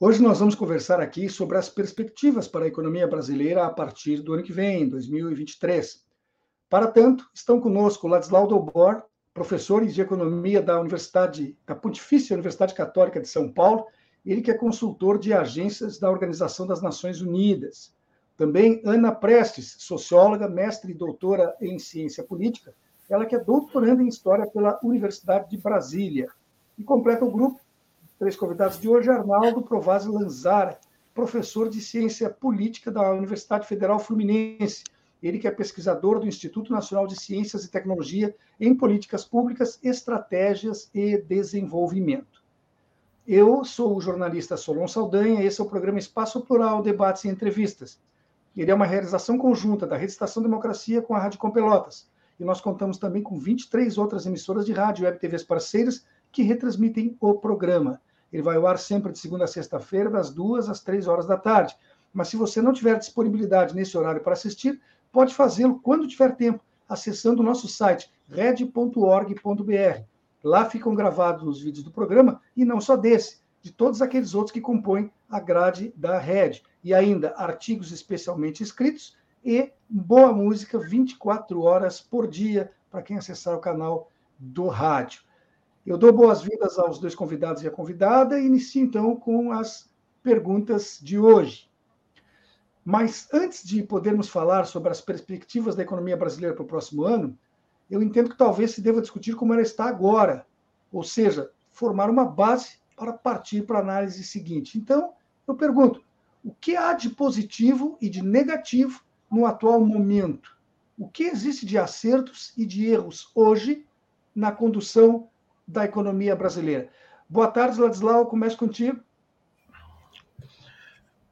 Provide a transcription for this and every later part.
Hoje nós vamos conversar aqui sobre as perspectivas para a economia brasileira a partir do ano que vem, 2023. Para tanto, estão conosco Ladislau Dobor, professores de economia da Universidade, da Pontifícia Universidade Católica de São Paulo, ele que é consultor de agências da Organização das Nações Unidas. Também Ana Prestes, socióloga, mestre e doutora em ciência política, ela que é doutoranda em história pela Universidade de Brasília. E completa o grupo três convidados de hoje, Arnaldo Provazzi Lanzara, professor de Ciência Política da Universidade Federal Fluminense. Ele que é pesquisador do Instituto Nacional de Ciências e Tecnologia em Políticas Públicas, Estratégias e Desenvolvimento. Eu sou o jornalista Solon Saldanha, esse é o programa Espaço Plural, Debates e Entrevistas. Ele é uma realização conjunta da Rede Estação Democracia com a Rádio Com Pelotas. E nós contamos também com 23 outras emissoras de rádio e web TVs parceiras que retransmitem o programa. Ele vai ao ar sempre de segunda a sexta-feira, das duas às três horas da tarde. Mas se você não tiver disponibilidade nesse horário para assistir, pode fazê-lo quando tiver tempo, acessando o nosso site red.org.br. Lá ficam gravados os vídeos do programa, e não só desse, de todos aqueles outros que compõem a grade da Red. E ainda artigos especialmente escritos e boa música 24 horas por dia para quem acessar o canal do rádio. Eu dou boas-vindas aos dois convidados e a convidada e inicio então com as perguntas de hoje. Mas antes de podermos falar sobre as perspectivas da economia brasileira para o próximo ano, eu entendo que talvez se deva discutir como ela está agora, ou seja, formar uma base para partir para a análise seguinte. Então, eu pergunto: o que há de positivo e de negativo no atual momento? O que existe de acertos e de erros hoje na condução da economia brasileira. Boa tarde, Ladislau, começo contigo.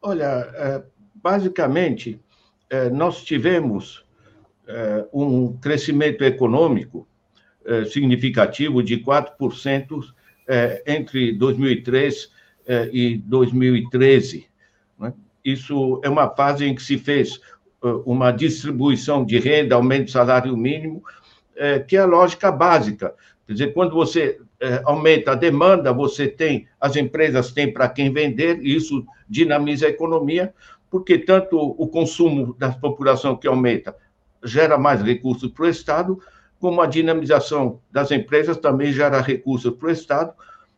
Olha, é, basicamente, é, nós tivemos é, um crescimento econômico significativo de 4% entre 2003 e 2013. Né? Isso é uma fase em que se fez uma distribuição de renda, aumento do salário mínimo, que é a lógica básica Quer dizer, quando você é, aumenta a demanda, você tem, as empresas têm para quem vender, e isso dinamiza a economia, porque tanto o consumo da população que aumenta gera mais recursos para o Estado, como a dinamização das empresas também gera recursos para o Estado.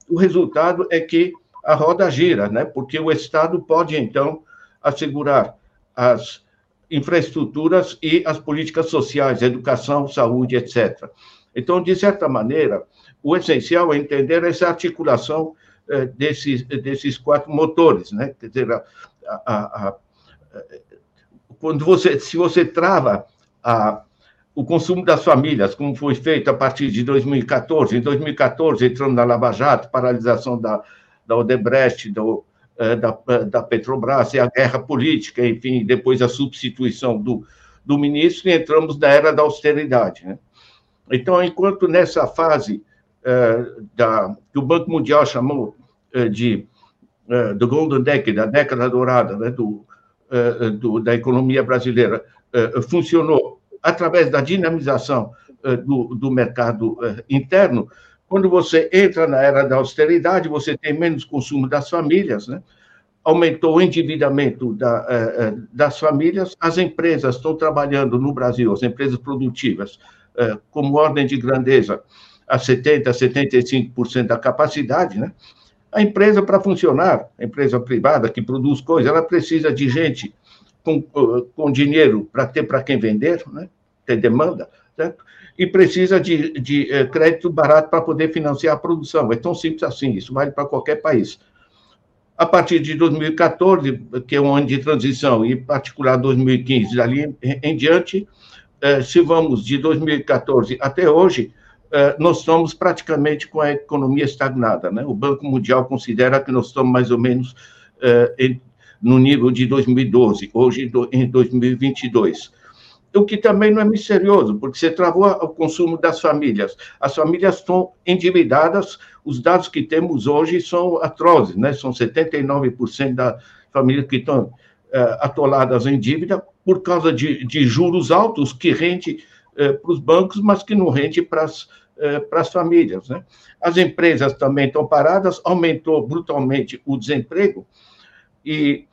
O resultado é que a roda gira, né? porque o Estado pode, então, assegurar as infraestruturas e as políticas sociais, educação, saúde, etc. Então, de certa maneira, o essencial é entender essa articulação eh, desses, desses quatro motores, né? Quer dizer, a, a, a, quando você, se você trava o consumo das famílias, como foi feito a partir de 2014, em 2014 entrando na Lava Jato, paralisação da, da Odebrecht, do, eh, da, da Petrobras, e a guerra política, enfim, depois a substituição do, do ministro, e entramos na era da austeridade, né? Então, enquanto nessa fase é, da, que o Banco Mundial chamou é, de é, do Golden Decade, da década dourada né, do, do, da economia brasileira, funcionou através da dinamização do, do mercado interno, quando você entra na era da austeridade, você tem menos consumo das famílias, né? aumentou o endividamento da, das famílias, as empresas estão trabalhando no Brasil, as empresas produtivas, eh, como ordem de grandeza a 70%, 75% da capacidade, né? A empresa, para funcionar, a empresa privada que produz coisas, ela precisa de gente com, eh, com dinheiro para ter para quem vender, né? ter demanda, certo? e precisa de, de eh, crédito barato para poder financiar a produção. É tão simples assim, isso vale para qualquer país. A partir de 2014, que é um ano de transição, e em particular 2015, dali em, em diante, eh, se vamos de 2014 até hoje, eh, nós estamos praticamente com a economia estagnada. Né? O Banco Mundial considera que nós estamos mais ou menos eh, no nível de 2012, hoje em 2022 o que também não é misterioso, porque você travou o consumo das famílias. As famílias estão endividadas, os dados que temos hoje são atrozes, né? São 79% das famílias que estão uh, atoladas em dívida por causa de, de juros altos que rende uh, para os bancos, mas que não rende para as as famílias, né? As empresas também estão paradas, aumentou brutalmente o desemprego e,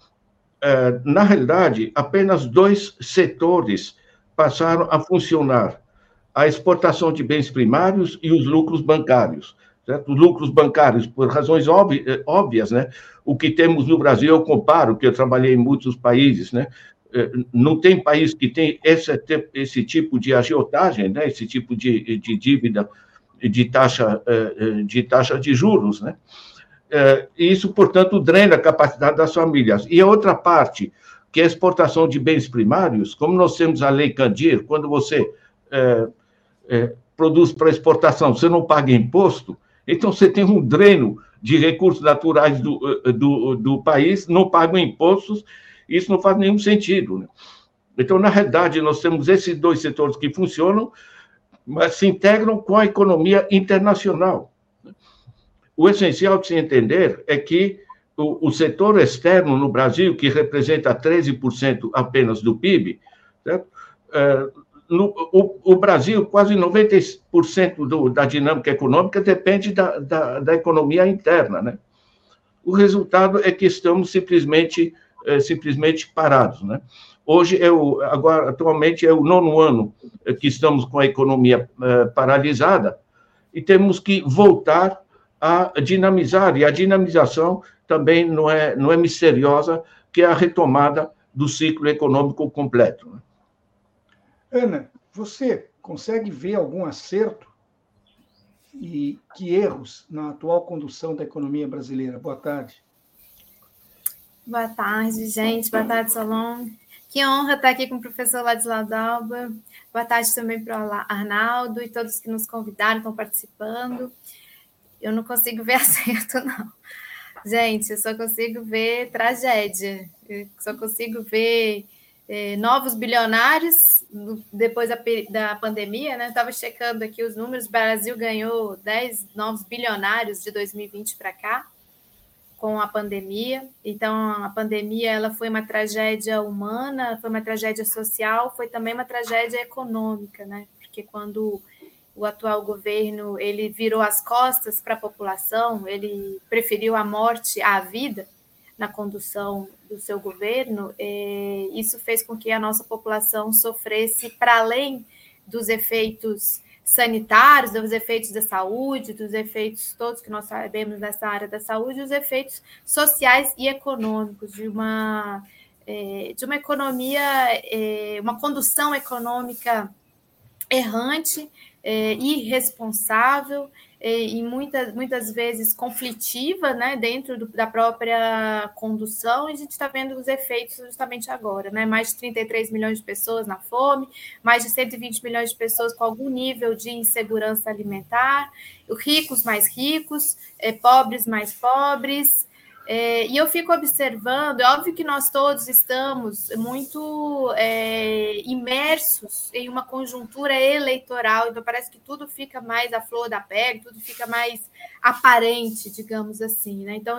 na realidade, apenas dois setores passaram a funcionar a exportação de bens primários e os lucros bancários. Certo? Os lucros bancários, por razões eh, óbvias, né? o que temos no Brasil, eu comparo, que eu trabalhei em muitos países, né? Eh, não tem país que tem esse, esse tipo de agiotagem, né? esse tipo de, de dívida de taxa, eh, de taxa de juros. Né? Isso, portanto, drena a capacidade das famílias. E a outra parte, que é a exportação de bens primários, como nós temos a lei Candir, quando você é, é, produz para exportação, você não paga imposto, então você tem um dreno de recursos naturais do, eh, do, do país, não pagam impostos, isso não faz nenhum sentido. Né? Então, na realidade, nós temos esses dois setores que funcionam, mas se integram com a economia internacional. O essencial de se entender é que o, o setor externo no Brasil, que representa 13% apenas do PIB, certo? É, no, o, o, Brasil, quase 90% do, da dinâmica econômica depende da, da, da, economia interna. Né? O resultado é que estamos simplesmente, é, simplesmente parados. Né? Hoje, é o, agora, atualmente, é o nono ano que estamos com a economia é, paralisada e temos que voltar a dinamizar, e a dinamização também não é, não é misteriosa, que é a retomada do ciclo econômico completo. Né? Ana, você consegue ver algum acerto e que erros na atual condução da economia brasileira? Boa tarde. Boa tarde, gente. Boa tarde, Solon. Que honra estar aqui com o professor Ladislau Dalba. Boa tarde também para o Arnaldo e todos que nos convidaram, estão participando. Eu não consigo ver acerto, não. Gente, eu só consigo ver tragédia, eu só consigo ver é, novos bilionários depois da, da pandemia, né? Estava checando aqui os números, o Brasil ganhou 10 novos bilionários de 2020 para cá, com a pandemia. Então, a pandemia ela foi uma tragédia humana, foi uma tragédia social, foi também uma tragédia econômica, né? Porque quando o atual governo ele virou as costas para a população, ele preferiu a morte à vida na condução do seu governo, é, isso fez com que a nossa população sofresse para além dos efeitos sanitários, dos efeitos da saúde, dos efeitos todos que nós sabemos nessa área da saúde, os efeitos sociais e econômicos de uma é, de uma economia, é, uma condução econômica errante é, irresponsável é, e muitas, muitas vezes conflitiva né, dentro do, da própria condução, e a gente está vendo os efeitos justamente agora. Né? Mais de 33 milhões de pessoas na fome, mais de 120 milhões de pessoas com algum nível de insegurança alimentar, ricos mais ricos, é, pobres mais pobres. É, e eu fico observando, é óbvio que nós todos estamos muito é, imersos em uma conjuntura eleitoral, então parece que tudo fica mais à flor da pele, tudo fica mais aparente, digamos assim. Né? Então,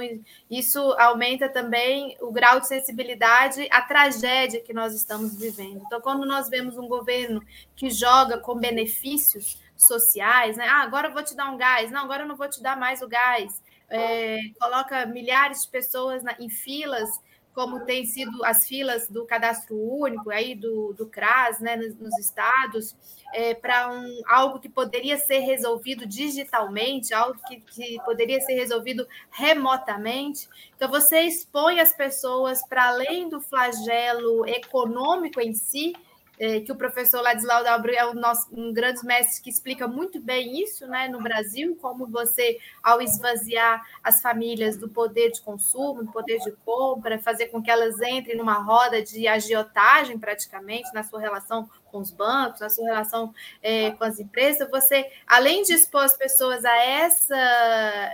isso aumenta também o grau de sensibilidade à tragédia que nós estamos vivendo. Então, quando nós vemos um governo que joga com benefícios sociais, né? Ah, agora eu vou te dar um gás, não, agora eu não vou te dar mais o gás é, coloca milhares de pessoas na, em filas, como tem sido as filas do cadastro único aí do, do CRAS, né, nos, nos estados, é, para um, algo que poderia ser resolvido digitalmente, algo que, que poderia ser resolvido remotamente. Então, você expõe as pessoas para além do flagelo econômico em si, é, que o professor Ladislau Dalbro é um, nosso, um grande mestre que explica muito bem isso né, no Brasil, como você, ao esvaziar as famílias do poder de consumo, do poder de compra, fazer com que elas entrem numa roda de agiotagem praticamente na sua relação com os bancos, na sua relação é, com as empresas, você, além de expor as pessoas a essa,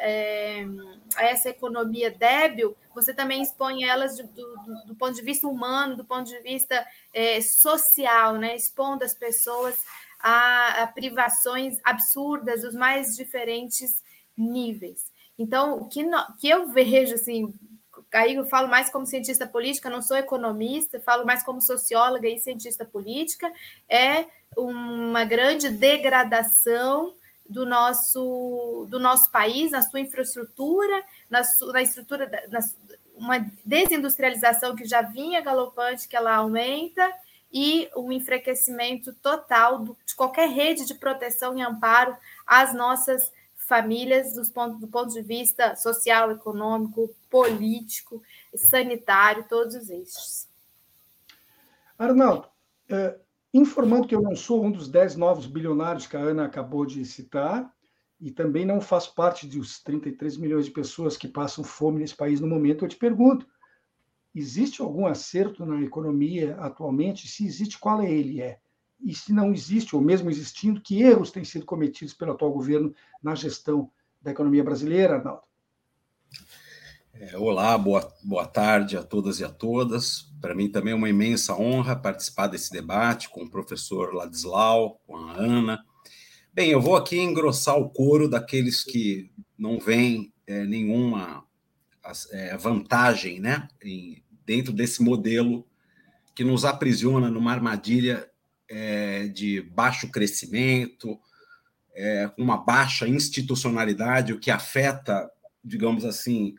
é, a essa economia débil, você também expõe elas do, do, do ponto de vista humano, do ponto de vista é, social, né? expondo as pessoas a, a privações absurdas dos mais diferentes níveis. Então, o que, no, que eu vejo, assim, aí eu falo mais como cientista política, não sou economista, falo mais como socióloga e cientista política, é uma grande degradação do nosso, do nosso país, na sua infraestrutura, na, na estrutura, na, uma desindustrialização que já vinha galopante, que ela aumenta, e um enfraquecimento total de qualquer rede de proteção e amparo às nossas famílias dos pontos, do ponto de vista social, econômico, político, sanitário, todos estes. Arnaldo, é, informando que eu não sou um dos 10 novos bilionários que a Ana acabou de citar, e também não faço parte dos 33 milhões de pessoas que passam fome nesse país no momento, eu te pergunto, existe algum acerto na economia atualmente? Se existe, qual é ele é? E se não existe, ou mesmo existindo, que erros têm sido cometidos pelo atual governo na gestão da economia brasileira, Arnaldo? É, olá, boa, boa tarde a todas e a todas. Para mim também é uma imensa honra participar desse debate com o professor Ladislau, com a Ana. Bem, eu vou aqui engrossar o coro daqueles que não veem é, nenhuma é, vantagem né, em, dentro desse modelo que nos aprisiona numa armadilha é, de baixo crescimento, é, uma baixa institucionalidade, o que afeta, digamos assim,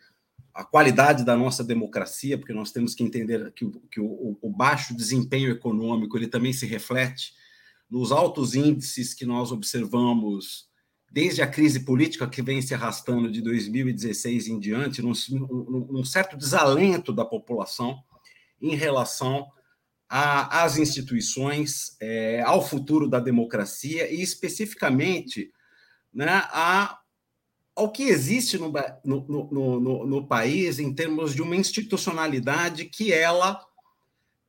a qualidade da nossa democracia, porque nós temos que entender que, que o, o, baixo desempenho econômico ele também se reflete nos altos índices que nós observamos desde a crise política que vem se arrastando de 2016 em diante, num, num, certo desalento da população em relação a, às instituições, é, ao futuro da democracia e, especificamente, né, a, ao que existe no, no, no, no, país em termos de uma institucionalidade que ela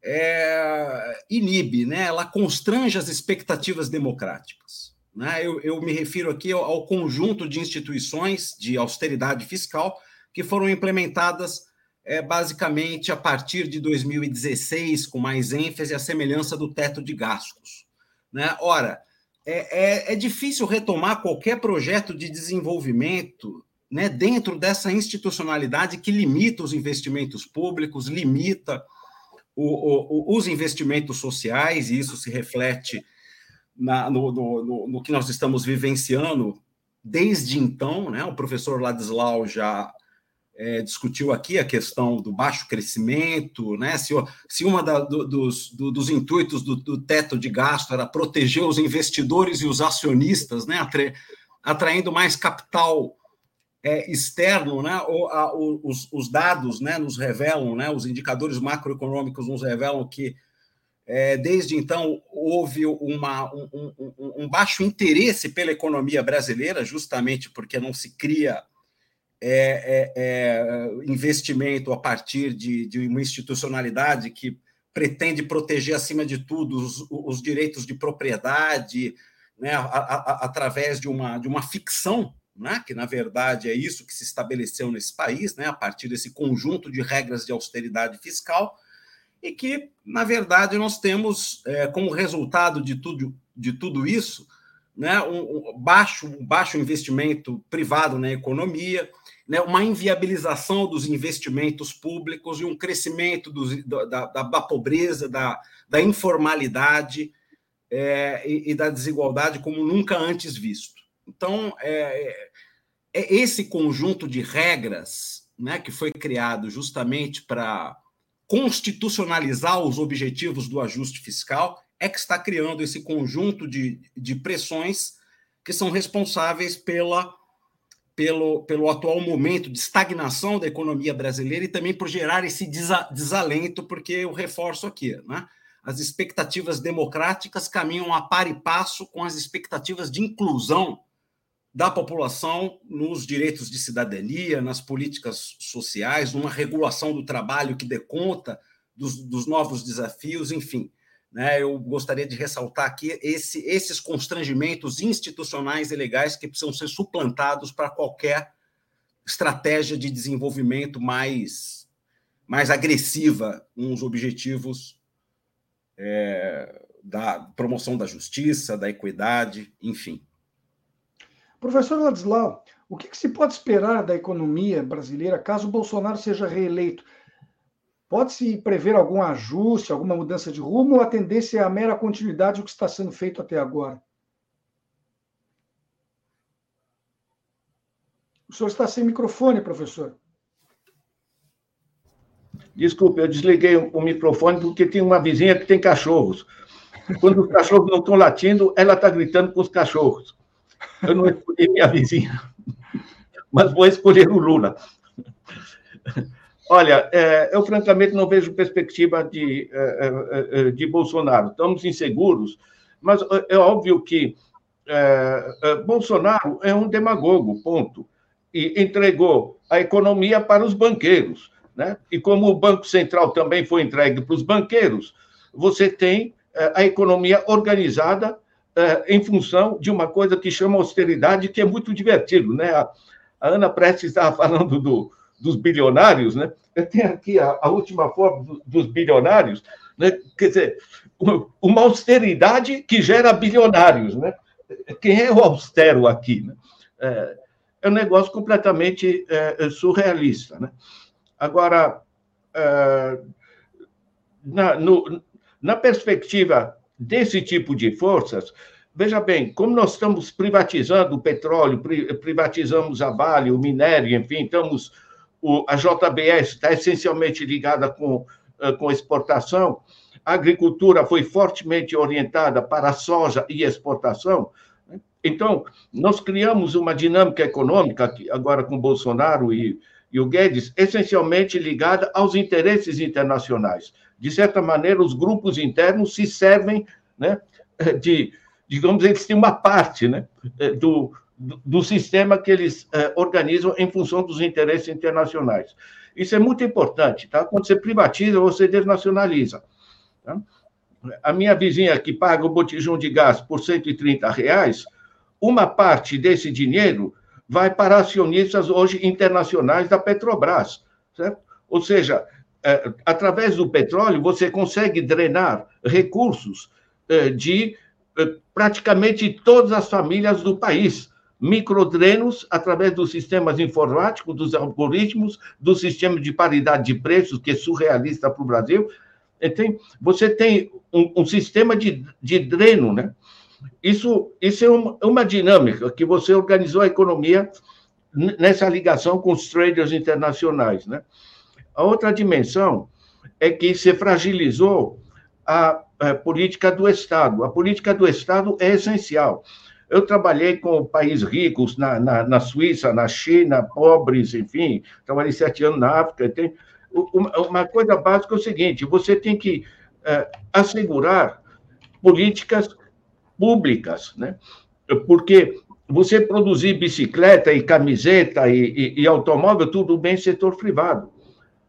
é, inibe, né, ela constrange as expectativas democráticas. Né? Eu, eu me refiro aqui ao, ao conjunto de instituições de austeridade fiscal que foram implementadas é basicamente a partir de 2016, com mais ênfase, a semelhança do teto de gastos. Né? Ora, é, é, é difícil retomar qualquer projeto de desenvolvimento né, dentro dessa institucionalidade que limita os investimentos públicos, limita o, o, os investimentos sociais, e isso se reflete na, no, no, no, que nós estamos vivenciando desde então. Né? O professor Ladislau já é, discutiu aqui a questão do baixo crescimento, né? Se, se uma do, dos, do, dos intuitos do, do, teto de gasto era proteger os investidores e os acionistas, né? Atra, atraindo mais capital é, externo, né? O, a, os, os, dados, né? Nos revelam, né? Os indicadores macroeconômicos nos revelam que é, desde então houve uma, um, um, um baixo interesse pela economia brasileira, justamente porque não se cria é, é, é, investimento a partir de, de, uma institucionalidade que pretende proteger, acima de tudo, os, os direitos de propriedade, né, a, a, através de uma, de uma ficção, né, que na verdade é isso que se estabeleceu nesse país, né, a partir desse conjunto de regras de austeridade fiscal, e que, na verdade, nós temos é, como resultado de tudo, de tudo isso né, um, um baixo, um baixo investimento privado na economia, né, uma inviabilização dos investimentos públicos e um crescimento dos, da, da, da, pobreza, da, da informalidade é, e, e, da desigualdade como nunca antes visto. Então, é, é, é esse conjunto de regras né, que foi criado justamente para constitucionalizar os objetivos do ajuste fiscal é que está criando esse conjunto de, de pressões que são responsáveis pela pelo, pelo atual momento de estagnação da economia brasileira e também por gerar esse desalento, porque eu reforço aqui, né? as expectativas democráticas caminham a par e passo com as expectativas de inclusão da população nos direitos de cidadania, nas políticas sociais, numa regulação do trabalho que dê conta dos, dos novos desafios, enfim. Né, eu gostaria de ressaltar aqui esse, esses constrangimentos institucionais e legais que precisam ser suplantados para qualquer estratégia de desenvolvimento mais, mais agressiva nos objetivos é, da promoção da justiça, da equidade, enfim. Professor Ladislau, o que, que, se pode esperar da economia brasileira caso Bolsonaro seja reeleito? Pode-se prever algum ajuste, alguma mudança de rumo ou a tendência é a mera continuidade do que está sendo feito até agora? O senhor está sem microfone, professor. Desculpe, eu desliguei o microfone porque tem uma vizinha que tem cachorros. Quando os cachorros não estão latindo, ela está gritando com os cachorros. Eu não escolhi minha vizinha, mas vou escolher o Lula. Olha, é, eu francamente não vejo perspectiva de, é, é, de Bolsonaro. Estamos inseguros, mas é óbvio que Bolsonaro é um demagogo, ponto. E entregou a economia para os banqueiros. Né? E como o Banco Central também foi entregue para os banqueiros, você tem a economia organizada em função de uma coisa que chama austeridade, que é muito divertido. Né? A Ana Prestes estava falando do, dos bilionários, né? Eu tenho aqui a, a última forma do, dos bilionários, né? Quer dizer, uma austeridade que gera bilionários, né? Quem é o austero aqui, né? É, é um negócio completamente é, surrealista, né? Agora, é, na, no, na perspectiva desse tipo de forças, Veja bem, como nós estamos privatizando o petróleo, privatizamos a Vale, o minério, enfim, estamos o, a JBS está essencialmente ligada com, uh, com exportação, a agricultura foi fortemente orientada para a soja e exportação. Né? Então, nós criamos uma dinâmica econômica, agora com Bolsonaro e, e o Guedes, essencialmente ligada aos interesses internacionais. De certa maneira, os grupos internos se servem né, de, digamos, eles têm uma parte né, do, do, sistema que eles eh, organizam em função dos interesses internacionais. Isso é muito importante, tá? Quando você privatiza, você desnacionaliza. Tá? A minha vizinha que paga o botijão de gás por 130 reais, uma parte desse dinheiro vai para acionistas hoje internacionais da Petrobras, certo? Ou seja, eh, através do petróleo, você consegue drenar recursos eh, de praticamente todas as famílias do país microdrenos através dos sistemas informáticos, dos algoritmos, do sistema de paridade de preços, que é surrealista para o Brasil. Então, você tem um, um sistema de, de dreno, né? Isso, isso é uma, uma dinâmica que você organizou a economia nessa ligação com os traders internacionais, né? A outra dimensão é que se fragilizou a, a política do Estado. A política do Estado é essencial. Eu trabalhei com países ricos na, na, na, Suíça, na China, pobres, enfim, trabalhei sete anos na África. Tem, uma, coisa básica é o seguinte: você tem que é, assegurar políticas públicas, né? Porque você produzir bicicleta e camiseta e, e, e automóvel, tudo bem setor privado.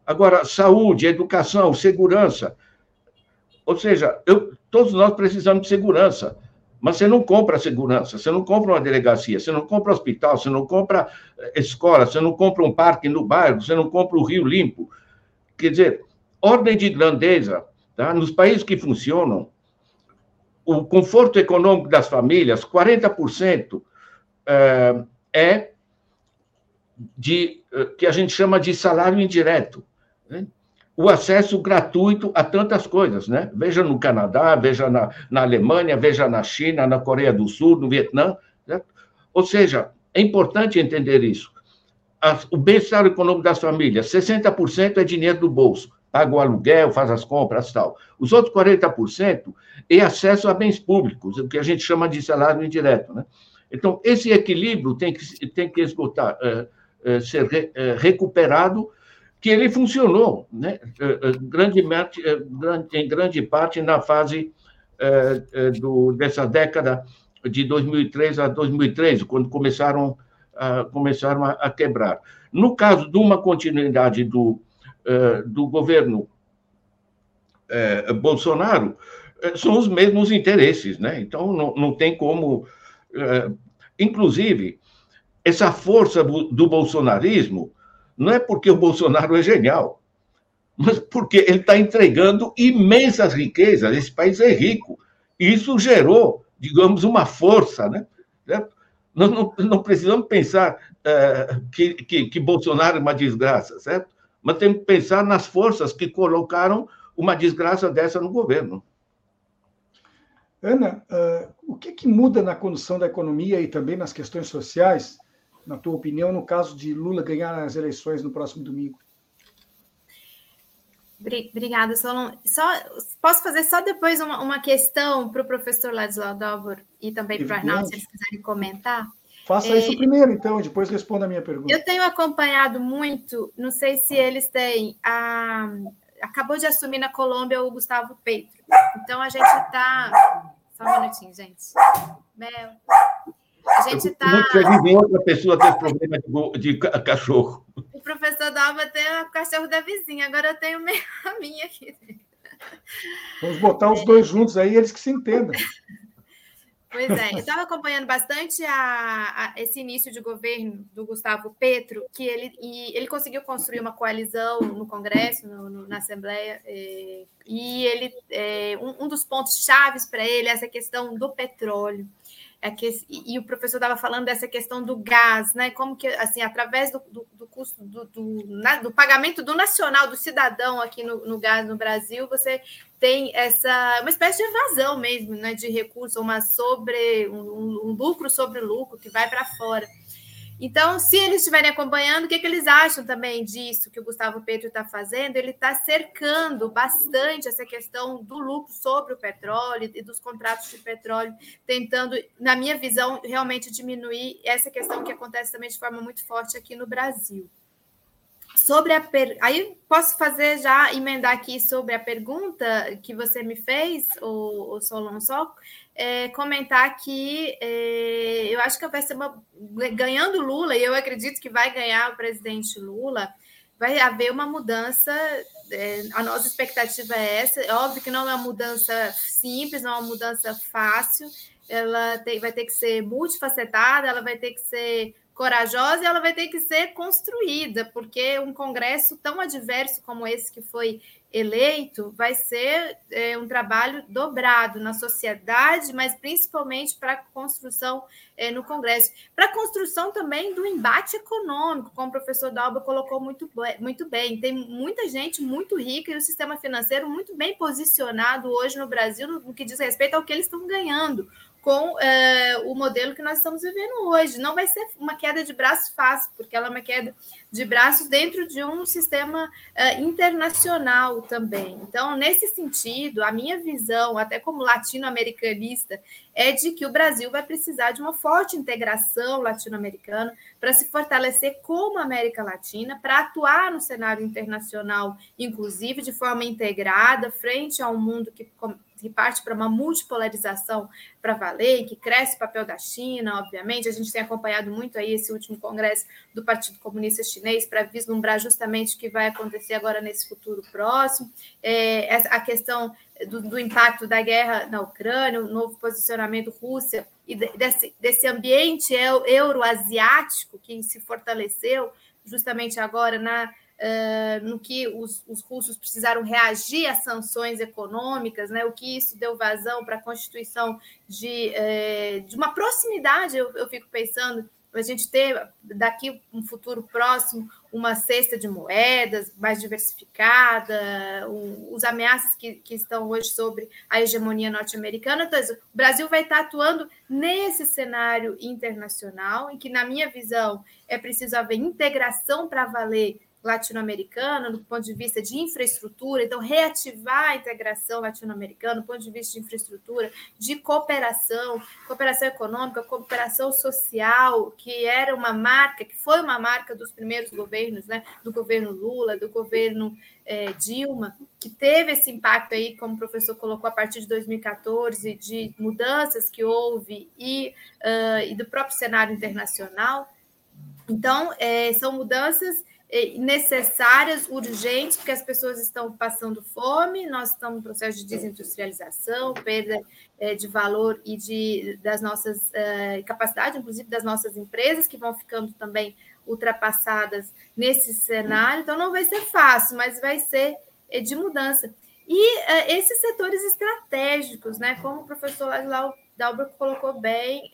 Agora, saúde, educação, segurança. Ou seja, eu, todos nós precisamos de segurança. Mas você não compra segurança, você não compra uma delegacia, você não compra hospital, você não compra eh, escola, você não compra um parque no bairro, você não compra o rio limpo. Quer dizer, ordem de grandeza, tá? nos países que funcionam, o conforto econômico das famílias, 40% é, é de eh, que a gente chama de salário indireto. Né? O acesso gratuito a tantas coisas, né? Veja no Canadá, veja na, na Alemanha, veja na China, na Coreia do Sul, no Vietnã. Certo? Ou seja, é importante entender isso. As, o bem-estar econômico das famílias, 60% é dinheiro do bolso, paga o aluguel, faz as compras e tal. Os outros 40% é acesso a bens públicos, o que a gente chama de salário indireto, né? Então, esse equilíbrio tem que, tem que esgotar, é, é, ser re, é, recuperado que ele funcionou, né? Eh, eh, grandemente, eh, em grande parte na fase do, dessa década de 2003 a 2013, quando começaram, a, começaram a, a quebrar. No caso de uma continuidade do, do governo Bolsonaro, são os mesmos interesses, né? Então, não, não tem como. Inclusive, essa força do bolsonarismo não é porque o Bolsonaro é genial, mas porque ele está entregando imensas riquezas. Esse país é rico. Isso gerou, digamos, uma força, né? Nós não, não precisamos pensar uh, que, que, que Bolsonaro é uma desgraça, certo? Mas temos que pensar nas forças que colocaram uma desgraça dessa no governo. Ana, uh, o que, que muda na condução da economia e também nas questões sociais, na tua opinião, no caso de Lula ganhar as eleições no próximo domingo? Obrigada, Solon. Só, posso fazer só depois uma, uma questão para o professor Ladislau Dalbor e também para o Arnaldo, se eles quiserem comentar? Faça é, isso primeiro, então, e depois responda a minha pergunta. Eu tenho acompanhado muito, não sei se eles têm, a, acabou de assumir na Colômbia o Gustavo Petro. Então, a gente está... Só um minutinho, gente. Mel... A gente está. outra pessoa teve problema de, de cachorro. O professor Dalva tem o cachorro da vizinha, agora eu tenho a minha aqui. Vamos botar os dois juntos aí, eles que se entendam. Pois é, eu estava acompanhando bastante a, a, esse início de governo do Gustavo Petro, que ele, e ele conseguiu construir uma coalizão no Congresso, no, no, na Assembleia, e, é, e ele é, um, um dos pontos chaves para ele é essa questão do petróleo é que, e, o professor estava falando dessa questão do gás, né? Como que, assim, através do, do, do custo do, do, na, do, pagamento do nacional, do cidadão aqui no, no, gás no Brasil, você tem essa uma espécie de evasão mesmo, né? De recurso, uma sobre um, um lucro sobre lucro que vai para fora. Então, se eles estiverem acompanhando, o que, que eles acham também disso que o Gustavo Petro está fazendo? Ele está cercando bastante essa questão do lucro sobre o petróleo e dos contratos de petróleo, tentando, na minha visão, realmente diminuir essa questão que acontece também de forma muito forte aqui no Brasil. Sobre a per... aí posso fazer já emendar aqui sobre a pergunta que você me fez, o, o Solon Sol, é, comentar que é, eu acho que ser uma ganhando Lula e eu acredito que vai ganhar o presidente Lula, vai haver uma mudança. É, a nossa expectativa é essa. É óbvio que não é uma mudança simples, não é uma mudança fácil. Ela tem, vai ter que ser multifacetada, ela vai ter que ser corajosa e ela vai ter que ser construída, porque um Congresso tão adverso como esse que foi eleito vai ser é, um trabalho dobrado na sociedade, mas principalmente para a construção é, no Congresso. Para a construção também do embate econômico, como o professor Dalba colocou muito, muito bem. Tem muita gente muito rica e o sistema financeiro muito bem posicionado hoje no Brasil no, no que diz respeito ao que eles estão ganhando com é, o modelo que nós estamos vivendo hoje. Não vai ser uma queda de braço fácil, porque ela é uma queda de braços dentro de um sistema é, internacional também. Então, nesse sentido, a minha visão, até como latino-americanista, é de que o Brasil vai precisar de uma forte integração latino-americana para se fortalecer como América Latina, para atuar no cenário internacional, inclusive de forma integrada, frente a um mundo que que parte para uma multipolarização para valer, que cresce o papel da China, obviamente. A gente tem acompanhado muito aí esse último congresso do Partido Comunista Chinês para vislumbrar justamente o que vai acontecer agora nesse futuro próximo. É, a questão do, do, impacto da guerra na Ucrânia, o novo posicionamento Rússia e desse, desse ambiente euroasiático que se fortaleceu justamente agora na no que os, os, russos precisaram reagir às sanções econômicas, né? o que isso deu vazão para a constituição de, uh, de uma proximidade, eu, eu fico pensando, a gente ter daqui um futuro próximo uma cesta de moedas mais diversificada, um, os ameaças que, que, estão hoje sobre a hegemonia norte-americana. Então, o Brasil vai estar atuando nesse cenário internacional, em que, na minha visão, é preciso haver integração para valer latino-americana, do ponto de vista de infraestrutura, então reativar a integração latino-americana, do ponto de vista de infraestrutura, de cooperação, cooperação econômica, cooperação social, que era uma marca, que foi uma marca dos primeiros governos, né, do governo Lula, do governo é, Dilma, que teve esse impacto aí, como o professor colocou, a partir de 2014, de mudanças que houve e, uh, e do próprio cenário internacional. Então, é, são mudanças necessárias, urgentes, porque as pessoas estão passando fome, nós estamos no processo de desindustrialização, perda é, de valor e de, das nossas é, capacidades, inclusive das nossas empresas, que vão ficando também ultrapassadas nesse cenário. Então, não vai ser fácil, mas vai ser é, de mudança. E esses setores estratégicos, né, como o professor Ladislau Dalber colocou bem,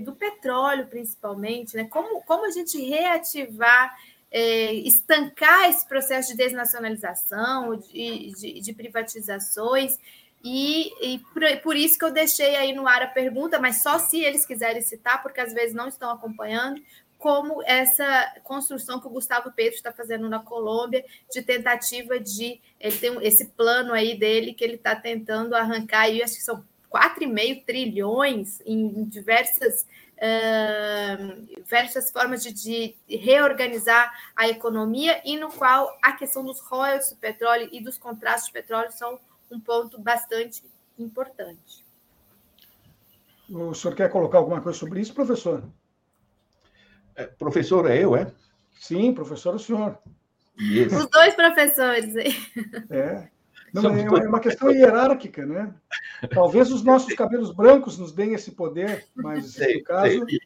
do petróleo principalmente, né, como, como a gente reativar é, estancar esse processo de desnacionalização, de, de, de privatizações, e, e por, por, isso que eu deixei aí no ar a pergunta, mas só se eles quiserem citar, porque às vezes não estão acompanhando, como essa construção que o Gustavo Petro está fazendo na Colômbia, de tentativa de. Ele tem esse plano aí dele que ele está tentando arrancar, e acho que são 4,5 trilhões em diversas diversas formas de, de, reorganizar a economia e no qual a questão dos royalties do petróleo e dos contratos de petróleo são um ponto bastante importante. O senhor quer colocar alguma coisa sobre isso, professor? É, professor é eu, é? Sim, professor é o senhor. Yes. Os dois professores aí. É. Não, é, é uma questão hierárquica, né? Talvez os nossos cabelos brancos nos deem esse poder, mas sei, no caso. Sei.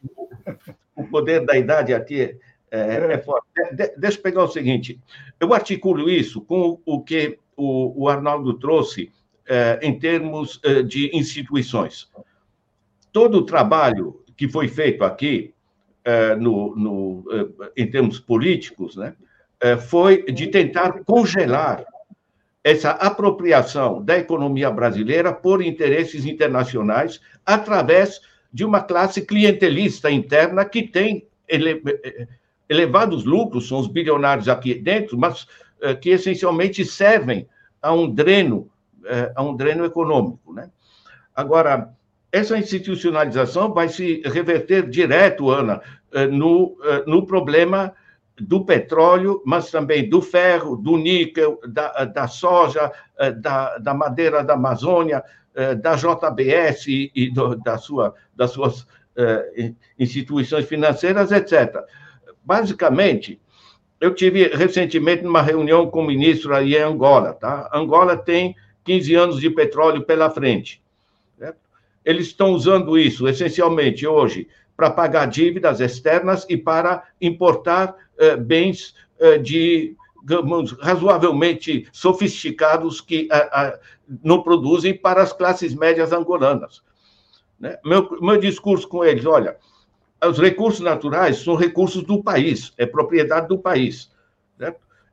O poder da idade aqui é, é. é forte. De, deixa eu pegar o seguinte: eu articulo isso com o que o, o Arnaldo trouxe é, em termos é, de instituições. Todo o trabalho que foi feito aqui, é, no, no, é, em termos políticos, né, foi de tentar congelar essa apropriação da economia brasileira por interesses internacionais através de uma classe clientelista interna que tem ele, elevados lucros, são os bilionários aqui dentro, mas eh, que essencialmente servem a um dreno, eh, a um dreno econômico, né? Agora, essa institucionalização vai se reverter direto, Ana, eh, no, no problema do petróleo, mas também do ferro, do níquel, da, da soja, eh, da, da madeira da Amazônia, eh, da JBS e, do, da sua, das suas uh, instituições financeiras, etc. Basicamente, eu tive recentemente uma reunião com o ministro aí em Angola. Tá? Angola tem 15 anos de petróleo pela frente. Certo? Eles estão usando isso essencialmente hoje para pagar dívidas externas e para importar eh, bens eh, de digamos, razoavelmente sofisticados que não produzem para as classes médias angolanas. Né? Meu, meu discurso com eles, olha, os recursos naturais são recursos do país, é propriedade do país.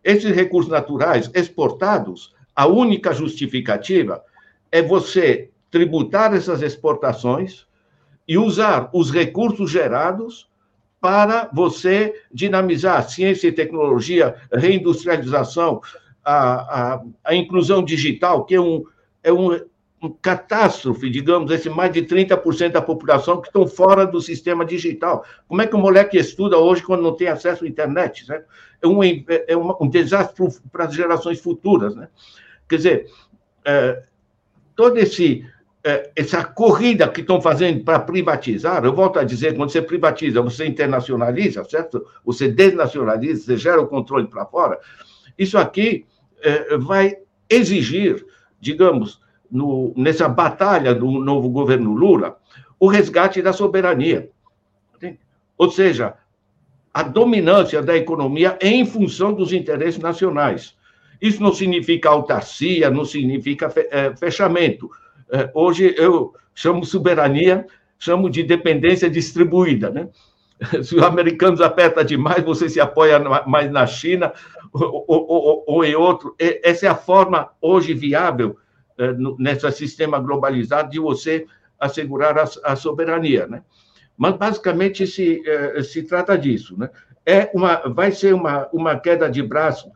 Esses recursos naturais exportados, a única justificativa é você tributar essas exportações e usar os recursos gerados para você dinamizar a ciência e tecnologia, reindustrialização, a, a, a inclusão digital, que é um, é um, um catástrofe, digamos, esse mais de 30% da população que estão fora do sistema digital. Como é que o moleque estuda hoje quando não tem acesso à internet? Certo? É, um, é um desastre para as gerações futuras. Né? Quer dizer, é, todo esse é, essa corrida que estão fazendo para privatizar, eu volto a dizer, quando você privatiza, você internacionaliza, certo? Você desnacionaliza, você gera o controle para fora. Isso aqui é, vai exigir, digamos, no, nessa batalha do novo governo Lula, o resgate da soberania. Ou seja, a dominância da economia em função dos interesses nacionais. Isso não significa autarcia, não significa é, fechamento hoje eu chamo soberania, chamo de dependência distribuída, né? Se os americanos apertam demais, você se apoia mais na China ou, ou, ou em outro. Essa é a forma hoje viável é, nesse sistema globalizado de você assegurar a, a soberania, né? Mas basicamente se é, se trata disso, né? É uma, vai ser uma, uma queda de braço,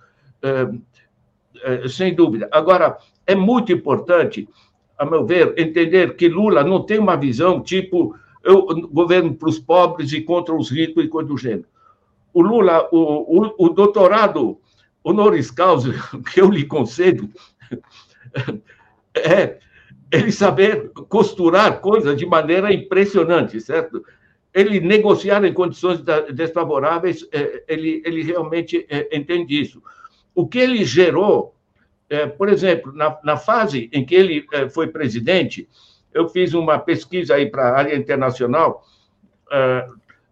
sem dúvida. Agora é muito importante a meu ver, entender que Lula não tem uma visão tipo eu governo para os pobres e contra os ricos e coisa do gênero. O Lula, o, o, o doutorado honoris causa que eu lhe concedo é ele saber costurar coisas de maneira impressionante, certo? ele negociar em condições desfavoráveis, é, ele, ele realmente é, entende isso. O que ele gerou, é, por exemplo, na, na fase em que ele foi presidente, eu fiz uma pesquisa aí para a área internacional,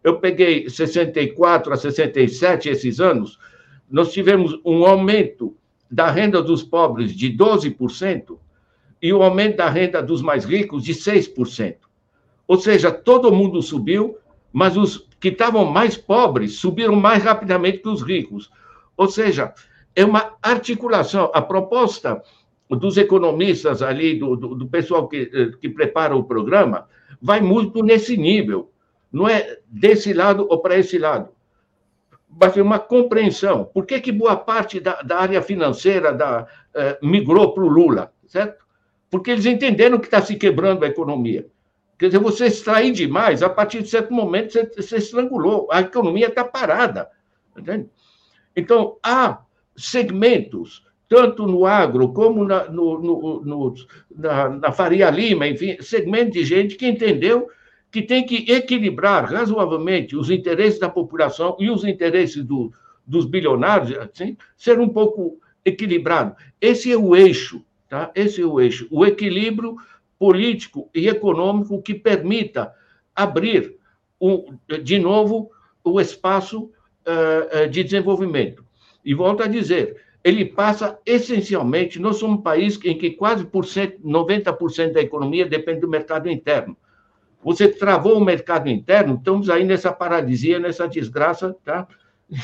eu peguei 64 a 67 esses anos, nós tivemos um aumento da renda dos pobres de 12% e o aumento da renda dos mais ricos de 6%. Ou seja, todo mundo subiu, mas os que estavam mais pobres subiram mais rapidamente que os ricos. Ou seja, é uma articulação. A proposta dos economistas ali, do, do, do pessoal que, eh, que prepara o programa, vai muito nesse nível. Não é desse lado ou para esse lado. Ser uma compreensão. Por que, que boa parte da, da área financeira da, eh, migrou para o Lula? Certo? Porque eles entenderam que está se quebrando a economia. Quer dizer, você extrair demais, a partir de certo momento você, você estrangulou, a economia está parada. Entende? Então, há segmentos, tanto no agro como na, no, no, no, na, na Faria Lima, enfim, segmento de gente que entendeu que tem que equilibrar razoavelmente os interesses da população e os interesses do, dos bilionários, assim, ser um pouco equilibrado. Esse é o eixo, tá? Esse é o eixo. O equilíbrio político e econômico que permita abrir, de novo, o espaço uh, de desenvolvimento. E volto a dizer, ele passa essencialmente, nós somos um país em que quase por cento, 90% da economia depende do mercado interno. Você travou o mercado interno, estamos aí nessa paralisia, nessa desgraça, tá?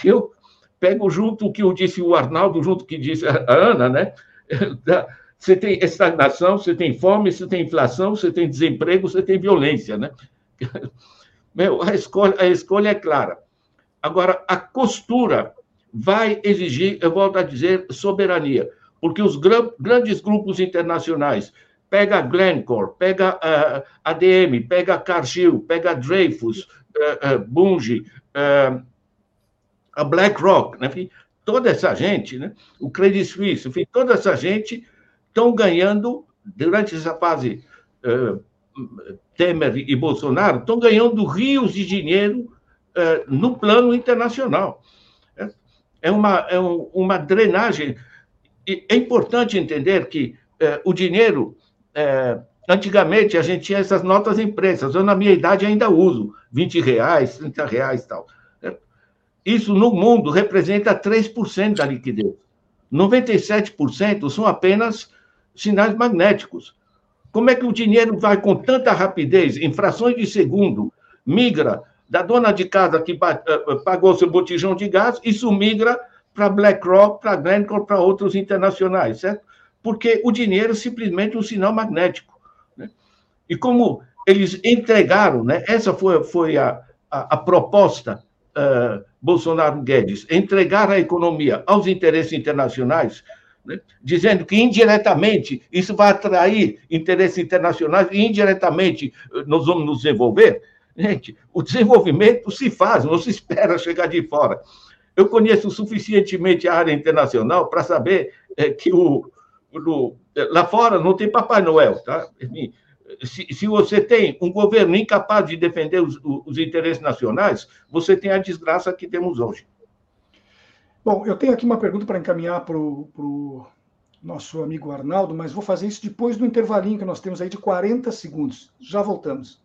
Eu pego junto o que eu disse o Arnaldo, junto o que disse a Ana, né? Você tem estagnação, você tem fome, você tem inflação, você tem desemprego, você tem violência, né? Meu, a escolha, a escolha é clara. Agora, a costura vai exigir, eu volto a dizer, soberania, porque os grandes grupos internacionais, pega Glencore, pega a ADM, pega Cargill, pega Dreyfus, uh, uh, Bunge, uh, a BlackRock, né? enfim, toda essa gente, né? o Credit Suisse, enfim, toda essa gente estão ganhando, durante essa fase uh, Temer e Bolsonaro, estão ganhando rios de dinheiro uh, no plano internacional. É, é uma, é um, uma drenagem. E é importante entender que uh, o dinheiro. Antigamente a gente tinha essas notas impressas, eu na minha idade ainda uso 20 reais, 30 reais e tal. Isso no mundo representa 3% da liquidez. 97% são apenas sinais magnéticos. Como é que o dinheiro vai com tanta rapidez, em frações de segundo, migra da dona de casa que eh, eh, pagou seu botijão de gás, isso migra para BlackRock, para Glencore, para outros internacionais, certo? Porque o dinheiro é simplesmente um sinal magnético. Né? E como eles entregaram, né? essa foi, foi a, a, a proposta uh, Bolsonaro Guedes, entregar a economia aos interesses internacionais, né? dizendo que indiretamente isso vai atrair interesses internacionais e indiretamente eh, nós vamos nos desenvolver. Gente, o desenvolvimento se faz, não se espera chegar de fora. Eu conheço suficientemente a área internacional para saber é, que o, o, lá fora não tem Papai Noel, tá? Se, se, você tem um governo incapaz de defender os, os interesses nacionais, você tem a desgraça que temos hoje. Bom, eu tenho aqui uma pergunta para encaminhar para o nosso amigo Arnaldo, mas vou fazer isso depois do intervalinho que nós temos aí de 40 segundos. Já voltamos.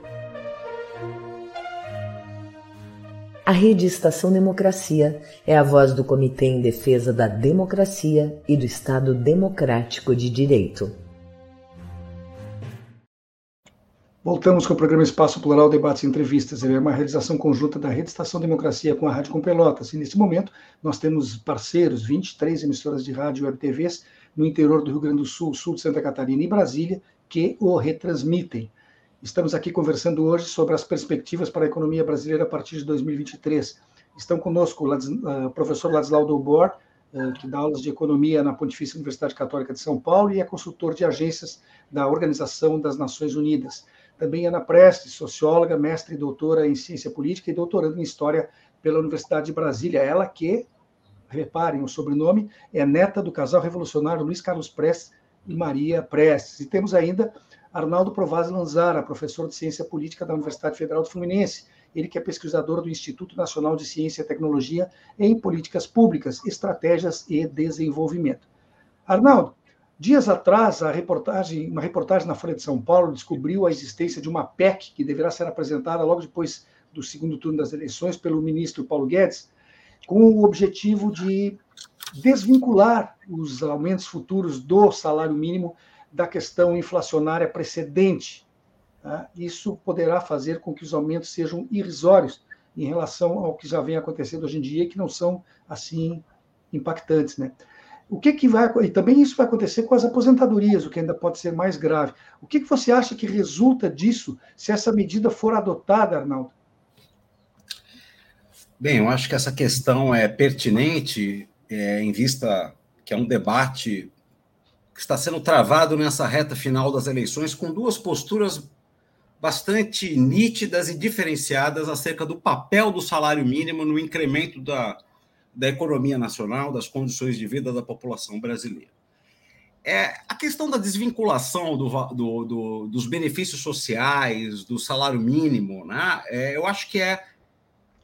A Rede Estação Democracia é a voz do Comitê em Defesa da Democracia e do Estado Democrático de Direito. Voltamos com o programa Espaço Plural Debates e Entrevistas. Ele é uma realização conjunta da Rede Estação Democracia com a Rádio Com Pelotas. E nesse momento nós temos parceiros, 23 emissoras de rádio e web TVs no interior do Rio Grande do Sul, sul de Santa Catarina e Brasília, que o retransmitem. Estamos aqui conversando hoje sobre as perspectivas para a economia brasileira a partir de 2023. Estão conosco o uh, professor Ladislau Dobor, uh, que dá aulas de economia na Pontifícia Universidade Católica de São Paulo e é consultor de agências da Organização das Nações Unidas. Também Ana Prestes, socióloga, mestre e doutora em ciência política e doutorando em história pela Universidade de Brasília. Ela que, reparem o sobrenome, é neta do casal revolucionário Luiz Carlos Prestes e Maria Prestes. E temos ainda Arnaldo Provaz Lanzara, professor de Ciência Política da Universidade Federal do Fluminense. Ele que é pesquisador do Instituto Nacional de Ciência e Tecnologia em Políticas Públicas, Estratégias e Desenvolvimento. Arnaldo, dias atrás, a reportagem, uma reportagem na Folha de São Paulo descobriu a existência de uma PEC que deverá ser apresentada logo depois do segundo turno das eleições pelo ministro Paulo Guedes, com o objetivo de desvincular os aumentos futuros do salário mínimo da questão inflacionária precedente. Tá? Isso poderá fazer com que os aumentos sejam irrisórios em relação ao que já vem acontecendo hoje em dia, que não são assim impactantes, né? O que, que vai e também isso vai acontecer com as aposentadorias, o que ainda pode ser mais grave. O que, que você acha que resulta disso se essa medida for adotada, Arnaldo? Bem, eu acho que essa questão é pertinente é, em vista que é um debate está sendo travado nessa reta final das eleições com duas posturas bastante nítidas e diferenciadas acerca do papel do salário mínimo no incremento da, da economia nacional, das condições de vida da população brasileira. É, a questão da desvinculação do, do, do, dos benefícios sociais, do salário mínimo, né, é, eu acho que é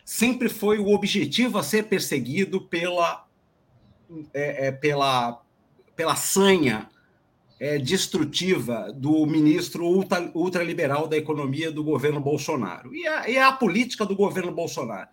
sempre foi o objetivo a ser perseguido pela, é, é pela pela sanha é, destrutiva do ministro ultra, ultraliberal da economia do governo Bolsonaro. E é, é a política do governo Bolsonaro.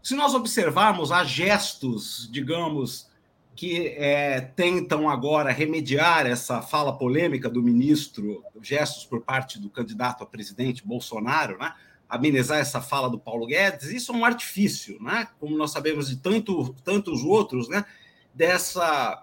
Se nós observarmos, há gestos, digamos, que é, tentam agora remediar essa fala polêmica do ministro, gestos por parte do candidato a presidente Bolsonaro, né? amenizar essa fala do Paulo Guedes, isso é um artifício, né? como nós sabemos de tanto, tantos outros, né? dessa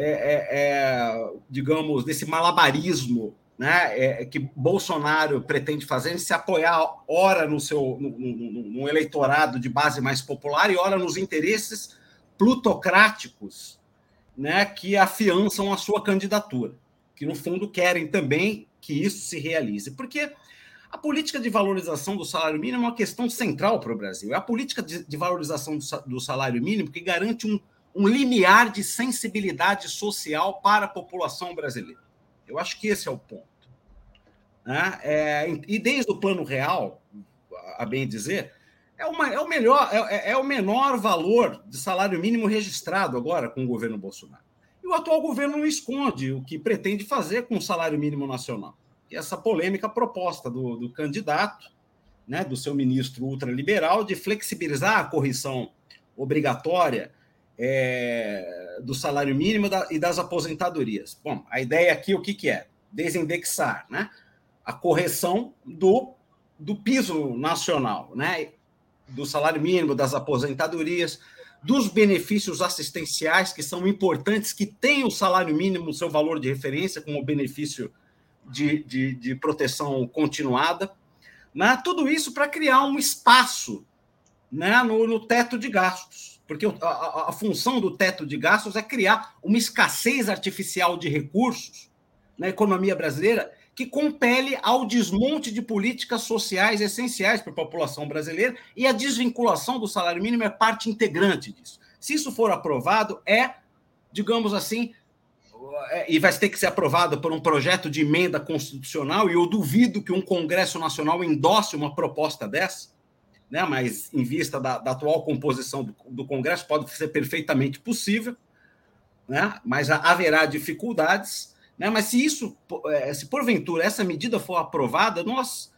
é, é, é, digamos, desse malabarismo né, é, que Bolsonaro pretende fazer, se apoiar, ora no seu no, no, no, eleitorado de base mais popular e ora nos interesses plutocráticos né, que afiançam a sua candidatura, que no fundo querem também que isso se realize. Porque a política de valorização do salário mínimo é uma questão central para o Brasil. É a política de, de valorização do, do salário mínimo que garante um um limiar de sensibilidade social para a população brasileira. Eu acho que esse é o ponto. Né? É, e desde o plano real, a bem dizer, é, uma, é, o melhor, é, é, o menor valor de salário mínimo registrado agora com o governo Bolsonaro. E o atual governo não esconde o que pretende fazer com o salário mínimo nacional. E essa polêmica proposta do, do candidato, né, do seu ministro ultraliberal, de flexibilizar a correção obrigatória é, do salário mínimo da, e das aposentadorias. Bom, a ideia aqui, o que, que é? Desindexar, né? A correção do, do piso nacional, né? Do salário mínimo, das aposentadorias, dos benefícios assistenciais, que são importantes, que têm o salário mínimo, seu valor de referência, como benefício de, de, de proteção continuada. Né? Tudo isso para criar um espaço né, no, no teto de gastos porque a, a, função do teto de gastos é criar uma escassez artificial de recursos na economia brasileira que compele ao desmonte de políticas sociais essenciais para a população brasileira e a desvinculação do salário mínimo é parte integrante disso. Se isso for aprovado, é, digamos assim, é, e vai ter que ser aprovado por um projeto de emenda constitucional, e eu duvido que um Congresso Nacional endosse uma proposta dessa, né? mas em vista da, da atual composição do, do, Congresso, pode ser perfeitamente possível, né? mas haverá dificuldades. Né? Mas se isso, é, se porventura essa medida for aprovada, nós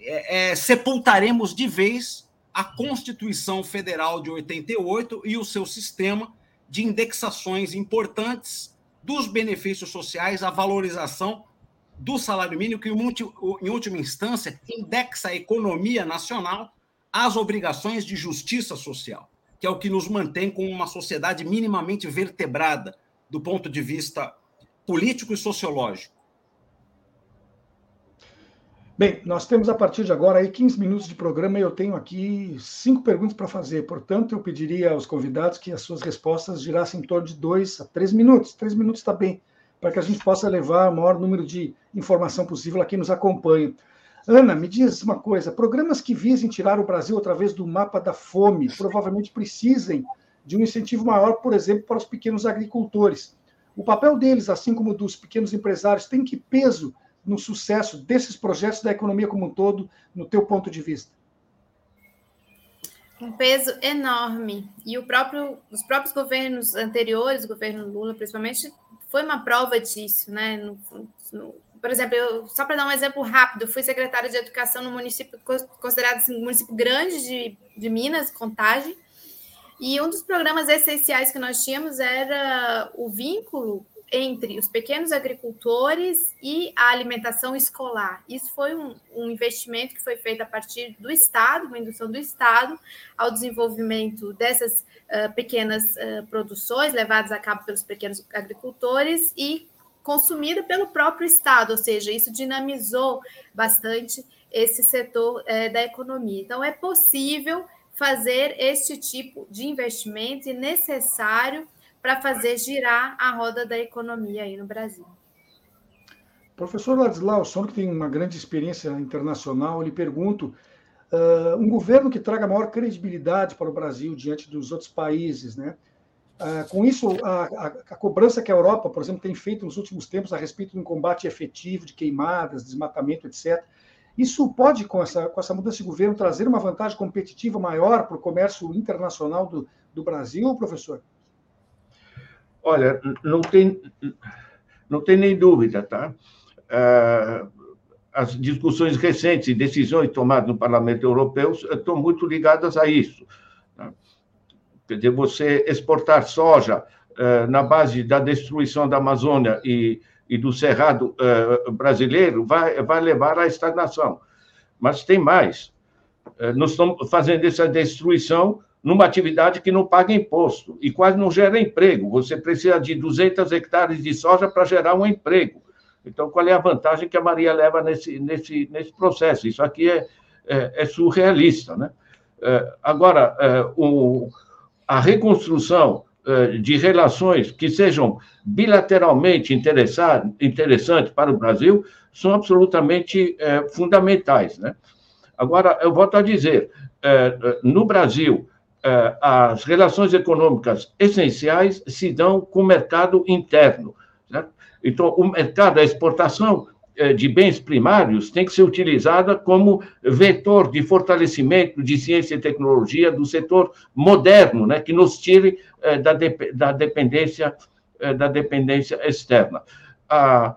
é, é, sepultaremos de vez a Constituição Federal de 88 e o seu sistema de indexações importantes dos benefícios sociais, a valorização do salário mínimo, que, em última instância, indexa a economia nacional às obrigações de justiça social, que é o que nos mantém com uma sociedade minimamente vertebrada do ponto de vista político e sociológico. Bem, nós temos a partir de agora aí 15 minutos de programa e eu tenho aqui cinco perguntas para fazer. Portanto, eu pediria aos convidados que as suas respostas girassem em torno de dois a três minutos. Três minutos está bem, para que a gente possa levar o maior número de informação possível a quem nos acompanha. Ana, me diz uma coisa: programas que visem tirar o Brasil através do mapa da fome provavelmente precisem de um incentivo maior, por exemplo, para os pequenos agricultores. O papel deles, assim como dos pequenos empresários, tem que peso no sucesso desses projetos da economia como um todo, no teu ponto de vista? Um peso enorme. E o próprio, os próprios governos anteriores, o governo Lula principalmente, foi uma prova disso, né? No, no, por exemplo, eu, só para dar um exemplo rápido, fui secretária de educação no município considerado assim, município grande de, de Minas, Contagem, e um dos programas essenciais que nós tínhamos era o vínculo entre os pequenos agricultores e a alimentação escolar. Isso foi um, um, investimento que foi feito a partir do Estado, uma indução do Estado, ao desenvolvimento dessas uh, pequenas uh, produções levadas a cabo pelos pequenos agricultores e consumida pelo próprio Estado, ou seja, isso dinamizou bastante esse setor uh, da economia. Então, é possível fazer este tipo de investimento e necessário para fazer girar a roda da economia aí no Brasil. Professor Ladislau, o que tem uma grande experiência internacional, lhe pergunto, uh, um governo que traga maior credibilidade para o Brasil diante dos outros países, né? Uh, com isso, a, a, a, cobrança que a Europa, por exemplo, tem feito nos últimos tempos a respeito de um combate efetivo de queimadas, desmatamento, etc., isso pode, com essa, com essa mudança de governo, trazer uma vantagem competitiva maior para o comércio internacional do, do Brasil, professor? Olha, não tem, não tem nem dúvida, tá? Ah, as discussões recentes e decisões tomadas no Parlamento Europeu estão muito ligadas a isso. Dizer, você exportar soja ah, na base da destruição da Amazônia e, e do cerrado ah, brasileiro vai, vai levar à estagnação. Mas tem mais. Nós estamos fazendo essa destruição numa atividade que não paga imposto e quase não gera emprego. Você precisa de 200 hectares de soja para gerar um emprego. Então, qual é a vantagem que a Maria leva nesse, nesse, nesse processo? Isso aqui é, é, é surrealista. Né? Agora, o, a reconstrução é, de relações que sejam bilateralmente interessantes para o Brasil são absolutamente é, fundamentais. Né? Agora, eu volto a dizer, no Brasil, as relações econômicas essenciais se dão com o mercado interno. Certo? Então, o mercado, a exportação de bens primários tem que ser utilizada como vetor de fortalecimento de ciência e tecnologia do setor moderno, né, que nos tire é, da, de, da, dependência, da dependência externa. Ah,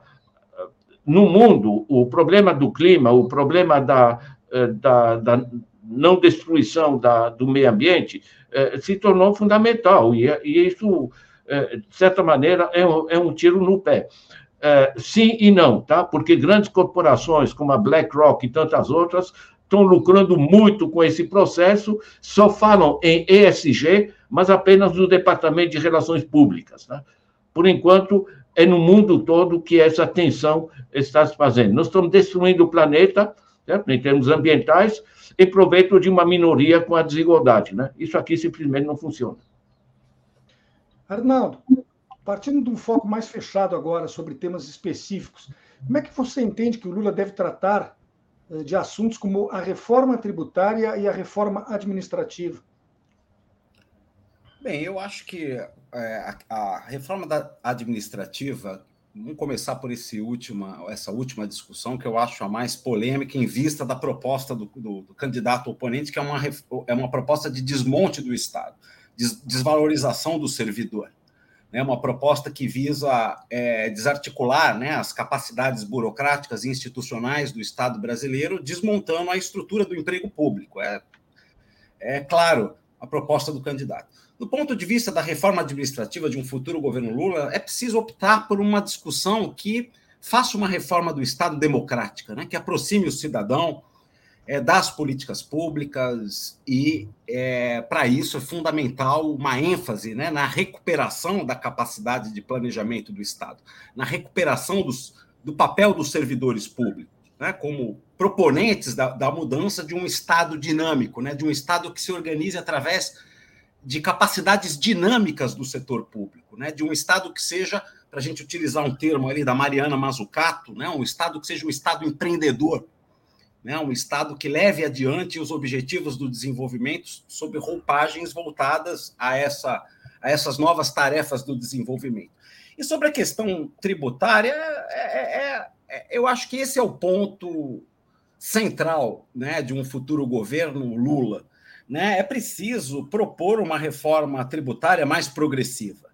no mundo, o problema do clima, o problema da, da, da não destruição da, do meio ambiente eh, se tornou fundamental, e, e isso, eh, de certa maneira, é um, é um tiro no pé. Eh, sim e não, tá? Porque grandes corporações como a BlackRock e tantas outras estão lucrando muito com esse processo, só falam em ESG, mas apenas no Departamento de Relações Públicas. Tá? Por enquanto, é no mundo todo que essa tensão está se fazendo. Nós estamos destruindo o planeta, certo? em termos ambientais, em proveito de uma minoria com a desigualdade. Né? Isso aqui simplesmente não funciona. Arnaldo, partindo de um foco mais fechado agora sobre temas específicos, como é que você entende que o Lula deve tratar eh, de assuntos como a reforma tributária e a reforma administrativa? Bem, eu acho que é, a, a reforma administrativa Vamos começar por esse última, essa última discussão, que eu acho a mais polêmica em vista da proposta do, do, do candidato oponente, que é uma, é uma proposta de desmonte do Estado, des, desvalorização do servidor. Né? uma proposta que visa é, desarticular né, as capacidades burocráticas e institucionais do Estado brasileiro, desmontando a estrutura do emprego público. É, é claro a proposta do candidato. Do ponto de vista da reforma administrativa de um futuro governo Lula, é preciso optar por uma discussão que faça uma reforma do Estado democrática, né, que aproxime o cidadão é, das políticas públicas e, é, para isso, é fundamental uma ênfase né, na recuperação da capacidade de planejamento do Estado, na recuperação dos, do papel dos servidores públicos. né, como proponentes da, da, mudança de um Estado dinâmico, né, de um Estado que se organize através de capacidades dinâmicas do setor público, né, de um Estado que seja, para a gente utilizar um termo ali da Mariana Mazzucato, né, um Estado que seja um Estado empreendedor, né, um Estado que leve adiante os objetivos do desenvolvimento sob roupagens voltadas a, essa, a essas novas tarefas do desenvolvimento. E sobre a questão tributária, é, é, é, eu acho que esse é o ponto central né, de um futuro governo Lula. Né? É preciso propor uma reforma tributária mais progressiva.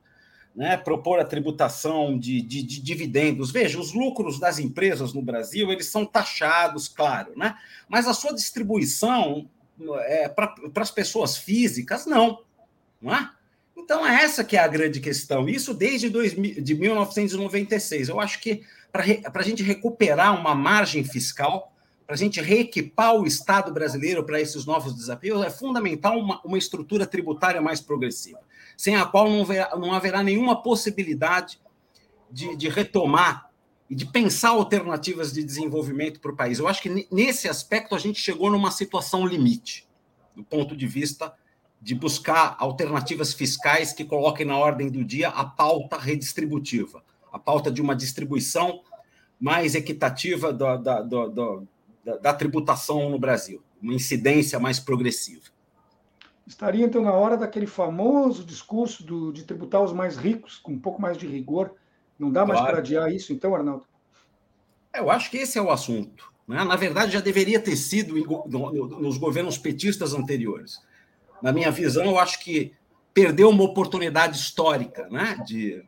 Né, propor a tributação de, de, de, dividendos. Veja, os lucros das empresas no Brasil eles são taxados, claro, né? mas a sua distribuição é, para as pessoas físicas, não. não é? Então, é essa que é a grande questão. Isso desde 2000, de 1996. Eu acho que para a gente recuperar uma margem fiscal, para a gente reequipar o Estado brasileiro para esses novos desafios, é fundamental uma, uma estrutura tributária mais progressiva, sem a qual não, haverá, não haverá nenhuma possibilidade de, de retomar e de pensar alternativas de desenvolvimento para o país. Eu acho que nesse aspecto a gente chegou numa situação limite, do ponto de vista de buscar alternativas fiscais que coloquem na ordem do dia a pauta redistributiva, a pauta de uma distribuição mais equitativa da, da, da, da tributação no Brasil, uma incidência mais progressiva. Estaria, então, na hora daquele famoso discurso do, de tributar os mais ricos, com um pouco mais de rigor. Não dá mais para adiar isso, então, Arnaldo? Eu acho que esse é o assunto. Né? Na verdade, já deveria ter sido nos governos petistas anteriores na minha visão, eu acho que perdeu uma oportunidade histórica né, de,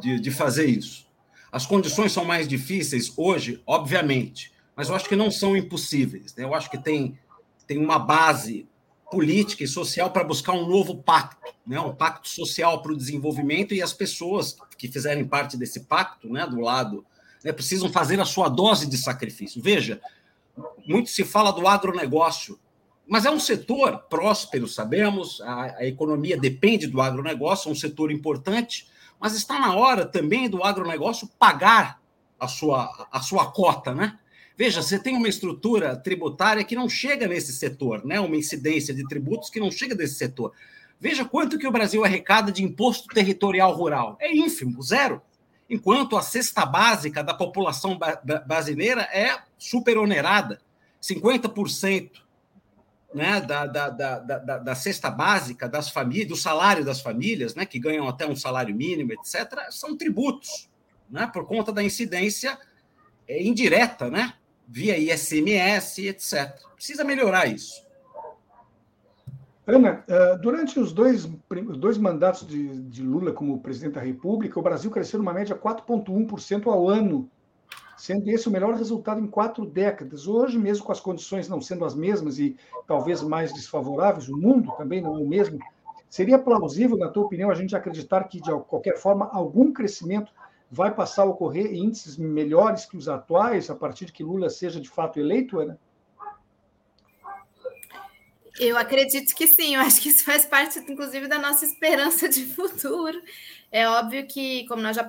de, de fazer isso. As condições são mais difíceis hoje, obviamente, mas eu acho que não são impossíveis. Né? Eu acho que tem, tem uma base política e social para buscar um novo pacto, né? um pacto social para o desenvolvimento, e as pessoas que fizerem parte desse pacto, né, do lado, né, precisam fazer a sua dose de sacrifício. Veja, muito se fala do agronegócio mas é um setor próspero, sabemos, a, a economia depende do agronegócio, é um setor importante, mas está na hora também do agronegócio pagar a sua, a sua cota, né? Veja, você tem uma estrutura tributária que não chega nesse setor, né? Uma incidência de tributos que não chega desse setor. Veja quanto que o Brasil arrecada de imposto territorial rural. É ínfimo, zero. Enquanto a cesta básica da população brasileira é superonerada. 50% né, da, da, da, da, da cesta básica das famílias, do salário das famílias, né, que ganham até um salário mínimo, etc., são tributos, né, por conta da incidência é, indireta, né, via ISMS, etc. Precisa melhorar isso. Ana, eh, durante os dois, dois mandatos de, de Lula como presidente da República, o Brasil cresceu numa média 4,1% ao ano sendo esse o melhor resultado em quatro décadas. Hoje, mesmo com as condições não sendo as mesmas e talvez mais desfavoráveis, o mundo também não é o mesmo, seria plausível, na tua opinião, a gente acreditar que, de qualquer forma, algum crescimento vai passar a ocorrer índices melhores que os atuais, a partir de que Lula seja de fato eleito, Ana? Eu acredito que sim, eu acho que isso faz parte, inclusive, da nossa esperança de futuro. É óbvio que, como nós já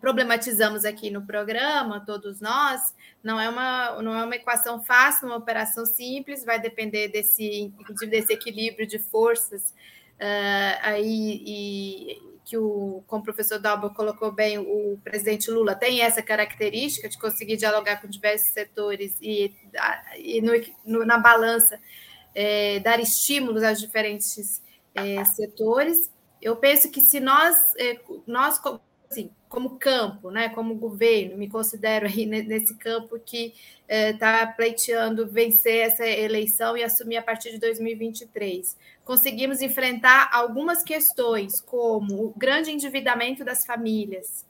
problematizamos aqui no programa, todos nós, não é uma, não é uma equação fácil, uma operação simples, vai depender desse, inclusive desse equilíbrio de forças uh, aí e que o, como o professor Dalba colocou bem, o presidente Lula tem essa característica de conseguir dialogar com diversos setores e, e no, no, na balança é, dar estímulos aos diferentes é, setores. Eu penso que se nós, é, nós assim, como campo, né, como governo, me considero aí nesse campo que está é, pleiteando vencer essa eleição e assumir a partir de 2023. Conseguimos enfrentar algumas questões, como o grande endividamento das famílias,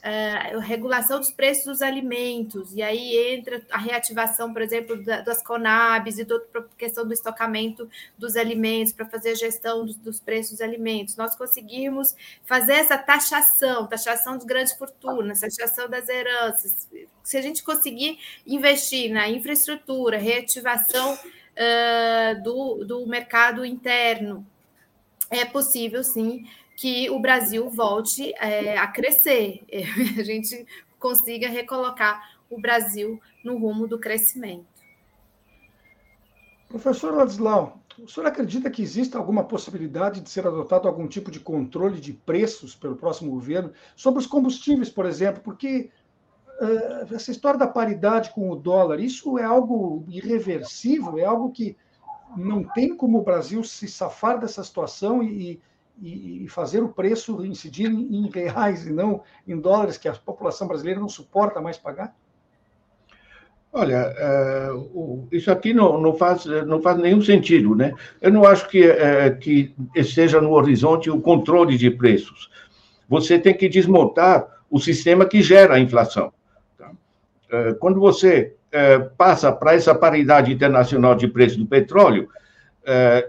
uh, regulação dos preços dos alimentos, e aí entra a reativação, por exemplo, das Conabs e toda a questão do estocamento dos alimentos para fazer a gestão dos, dos, preços dos alimentos. Nós conseguimos fazer essa taxação, taxação de grandes fortunas, taxação das heranças. Se a gente conseguir investir na infraestrutura, reativação uh, do, do mercado interno, é possível sim que o Brasil volte é, a crescer, a gente consiga recolocar o Brasil no rumo do crescimento. Professor Ladislau, o senhor acredita que existe alguma possibilidade de ser adotado algum tipo de controle de preços pelo próximo governo sobre os combustíveis, por exemplo? Porque uh, essa história da paridade com o dólar, isso é algo irreversível, é algo que não tem como o Brasil se safar dessa situação e, e, fazer o preço incidir em, reais e não em dólares, que a população brasileira não suporta mais pagar? Olha, uh, isso aqui não, não, faz, não faz nenhum sentido, né? Eu não acho que, uh, que esteja no horizonte o controle de preços. Você tem que desmontar o sistema que gera a inflação. Tá? Uh, quando você passa para essa paridade internacional de preço do petróleo,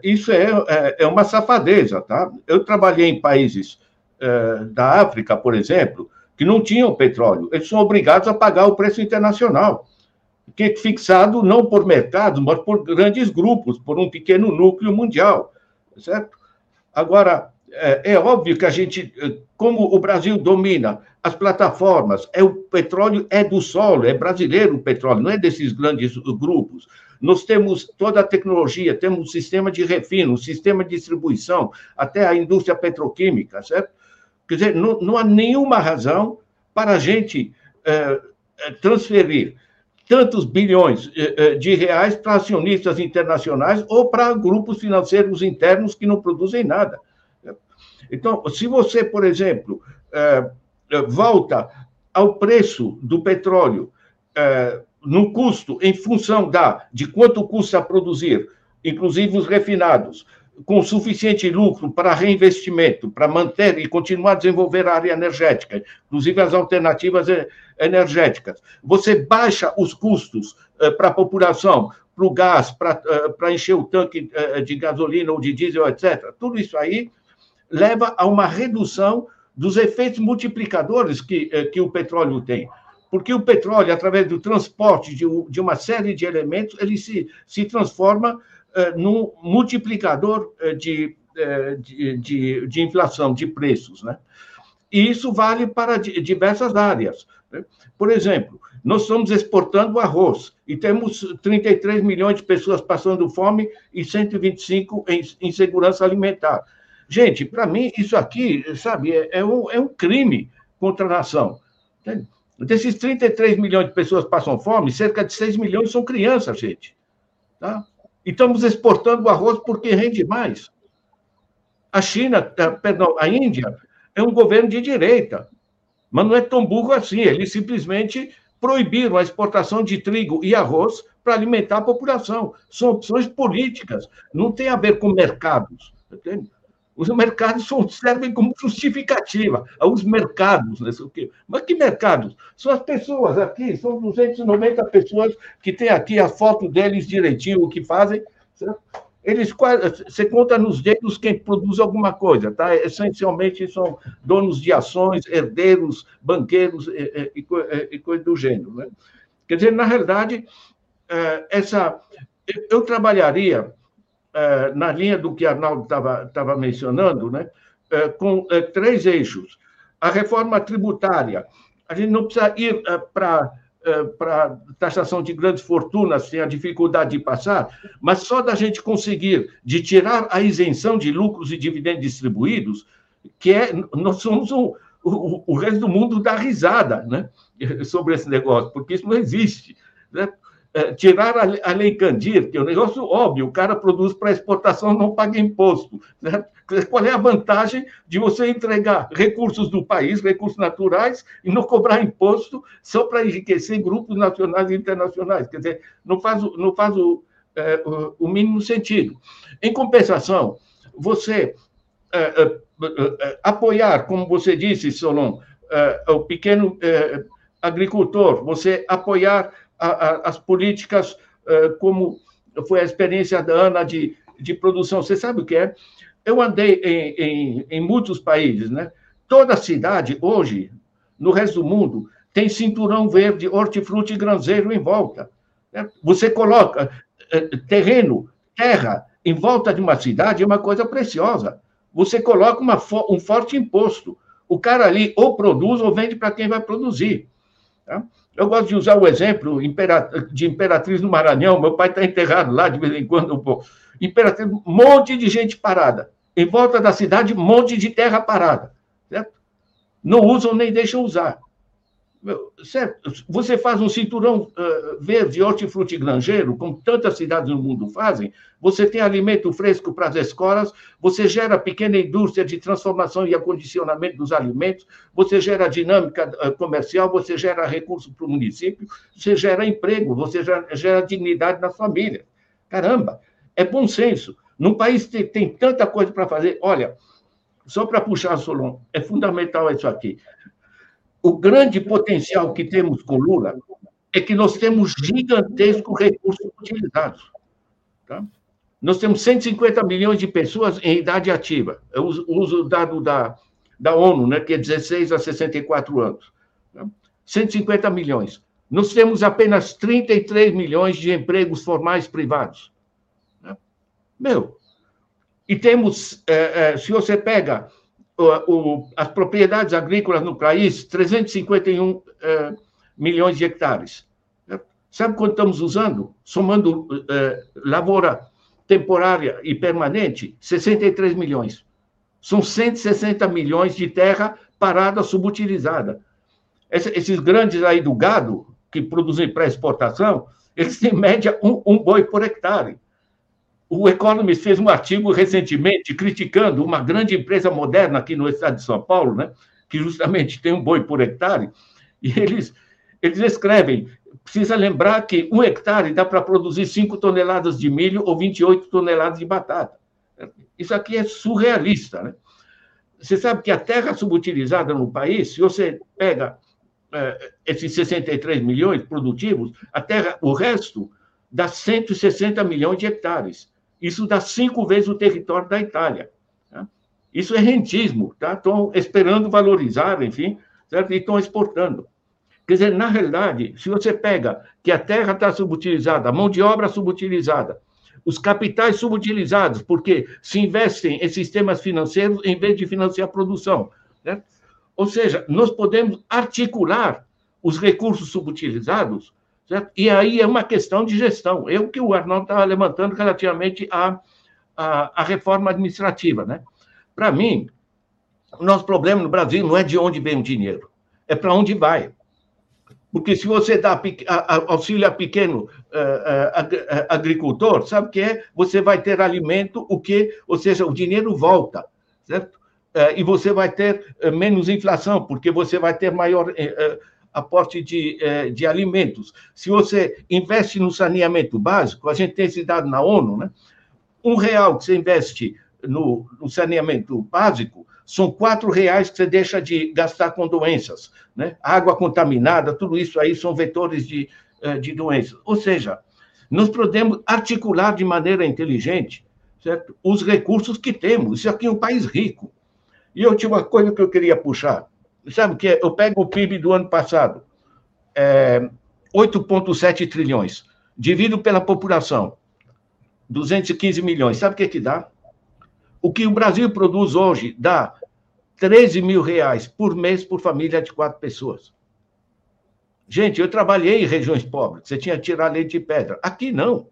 isso é, é, é, uma safadeza, tá? Eu trabalhei em países da África, por exemplo, que não tinham petróleo. Eles são obrigados a pagar o preço internacional que é fixado não por mercados, mas por grandes grupos, por um pequeno núcleo mundial, certo? Agora, é, é, óbvio que a gente, é, como o Brasil domina as plataformas, é o petróleo é do solo, é brasileiro o petróleo, não é desses grandes grupos. Nós temos toda a tecnologia, temos um sistema de refino, sistema de distribuição, até a indústria petroquímica, certo? Quer dizer, não, não há nenhuma razão para a gente é, é transferir tantos bilhões eh, eh, de reais para acionistas internacionais ou para grupos financeiros internos que não produzem nada. Então, se você, por exemplo, eh, volta ao preço do petróleo no custo em função da de quanto custa produzir, inclusive os refinados, com suficiente lucro para reinvestimento, para manter e continuar a desenvolver a área energética, inclusive as alternativas energéticas. Você baixa os custos uh, para a população, para o gás, para uh, encher o tanque de gasolina ou de diesel, etc. Tudo isso aí leva a uma redução dos efeitos multiplicadores que, que o petróleo tem. Porque o petróleo, através do transporte de, de uma série de elementos, ele se, se transforma uh, num multiplicador uh, de, uh, de, de, de, inflação, de preços. Né? E isso vale para diversas áreas. Né? Por exemplo, nós estamos exportando arroz e temos 33 milhões de pessoas passando fome e 125 em insegurança alimentar. Gente, para mim, isso aqui, sabe, é, é, um, é um crime contra a nação. Entende? Desses 33 milhões de pessoas passam fome, cerca de 6 milhões são crianças, gente. Tá? E estamos exportando arroz porque rende mais. A China, eh, perdão, a Índia é um governo de direita, mas não é tão burro assim. Eles simplesmente proibiram a exportação de trigo e arroz para alimentar a população. São opções políticas, não tem a ver com mercados. Entende? Os mercados servem como justificativa. Os mercados, né? mas que mercados? São as pessoas aqui, são 290 pessoas que têm aqui a foto deles direitinho, o que fazem. Eles você conta nos dedos quem produz alguma coisa, tá? Essencialmente são donos de ações, herdeiros, banqueiros e, e, e coisa do gênero. Né? Quer dizer, na realidade, é, essa eu trabalharia é, na linha do que Arnaldo estava mencionando, né, é, com é, três eixos. A reforma tributária. A gente não precisa ir para taxação de grandes fortunas, tem a dificuldade de passar, mas só da gente conseguir de tirar a isenção de lucros e dividendos distribuídos, que é nós somos um, o, o resto do mundo dá risada, né, sobre esse negócio, porque isso não existe, né? É, tirar a, lei Candir, que é um negócio óbvio, o cara produz para exportação não paga imposto. Né? Qual é a vantagem de você entregar recursos do país, recursos naturais, e não cobrar imposto só para enriquecer grupos nacionais e internacionais? Quer dizer, não faz, não faz o, é, o, mínimo sentido. Em compensação, você é, é, é apoiar, como você disse, Solon, o pequeno agricultor, você apoiar a, a, as políticas, uh, como foi a experiência da Ana de, de produção. Você sabe o que é? Eu andei em, em, em muitos países, né? Toda cidade, hoje, no resto do mundo, tem cinturão verde, hortifruti e granzeiro em volta. Né? Você coloca uh, terreno, terra, em volta de uma cidade, é uma coisa preciosa. Você coloca uma, um forte imposto. O cara ali ou produz ou vende para quem vai produzir. Tá? Eu gosto de usar o exemplo de Imperatriz no Maranhão. Meu pai está enterrado lá de vez em quando. Um Imperatriz, um monte de gente parada. Em volta da cidade, um monte de terra parada. Certo? Não usam nem deixam usar. Você faz um cinturão uh, verde hortifrutigranjeiro, como tantas cidades no mundo fazem, você tem alimento fresco para as escolas, você gera pequena indústria de transformação e acondicionamento dos alimentos, você gera dinâmica uh, comercial, você gera recurso para o município, você gera emprego, você gera, dignidade na família. Caramba, é bom senso. Num país que tem tanta coisa para fazer, olha, só para puxar, Solon, é fundamental isso aqui o grande potencial que temos com Lula é que nós temos gigantescos recursos utilizados. Tá? Nós temos 150 milhões de pessoas em idade ativa. Eu uso, uso o dado da, da ONU, né, que é 16 a 64 anos. Tá? 150 milhões. Nós temos apenas 33 milhões de empregos formais privados. Tá? Meu, e temos, é, é, se você pega o, as propriedades agrícolas no país, 351 eh, milhões de hectares. Sabe quanto estamos usando? Somando eh, lavoura temporária e permanente, 63 milhões. São 160 milhões de terra parada, subutilizada. esses grandes aí do gado, que produzem para exportação, eles têm média um, um boi por hectare. O Economist fez um artigo recentemente criticando uma grande empresa moderna aqui no estado de São Paulo, né, que justamente tem um boi por hectare, e eles, eles escrevem: precisa lembrar que um hectare dá para produzir 5 toneladas de milho ou 28 toneladas de batata. Isso aqui é surrealista. Né? Você sabe que a terra subutilizada no país, se você pega é, esses 63 milhões produtivos, a terra, o resto dá 160 milhões de hectares. Isso dá cinco vezes o território da Itália. Tá? Isso é rentismo, tá? Estão esperando valorizar, enfim, certo? e estão exportando. Quer dizer, na realidade, se você pega que a terra está subutilizada, a mão de obra subutilizada, os capitais subutilizados, porque se investem em sistemas financeiros em vez de financiar a produção. Né? Ou seja, nós podemos articular os recursos subutilizados Certo? E aí é uma questão de gestão. O que o Arnaldo estava levantando relativamente à, à, à reforma administrativa. Né? Para mim, o nosso problema no Brasil não é de onde vem o dinheiro, é para onde vai. Porque se você dá auxílio a pequeno uh, uh, agricultor, sabe o que é? Você vai ter alimento, o que, ou seja, o dinheiro volta, certo? E você vai ter menos inflação, porque você vai ter maior aporte de, eh, de alimentos. Se você investe no saneamento básico, a gente tem esse dado na ONU, né? Um real que você investe no, no saneamento básico são quatro reais que você deixa de gastar com doenças, né? Água contaminada, tudo isso aí são vetores de, eh, de doenças. Ou seja, nós podemos articular de maneira inteligente certo? os recursos que temos. Isso aqui é um país rico. E eu tinha uma coisa que eu queria puxar. Sabe o que é? Eu pego o PIB do ano passado, é, 8,7 trilhões, divido pela população, 215 milhões. Sabe o que, é que dá? O que o Brasil produz hoje dá 13 mil reais por mês por família de quatro pessoas. Gente, eu trabalhei em regiões pobres, você tinha que tirar leite de pedra. Aqui não.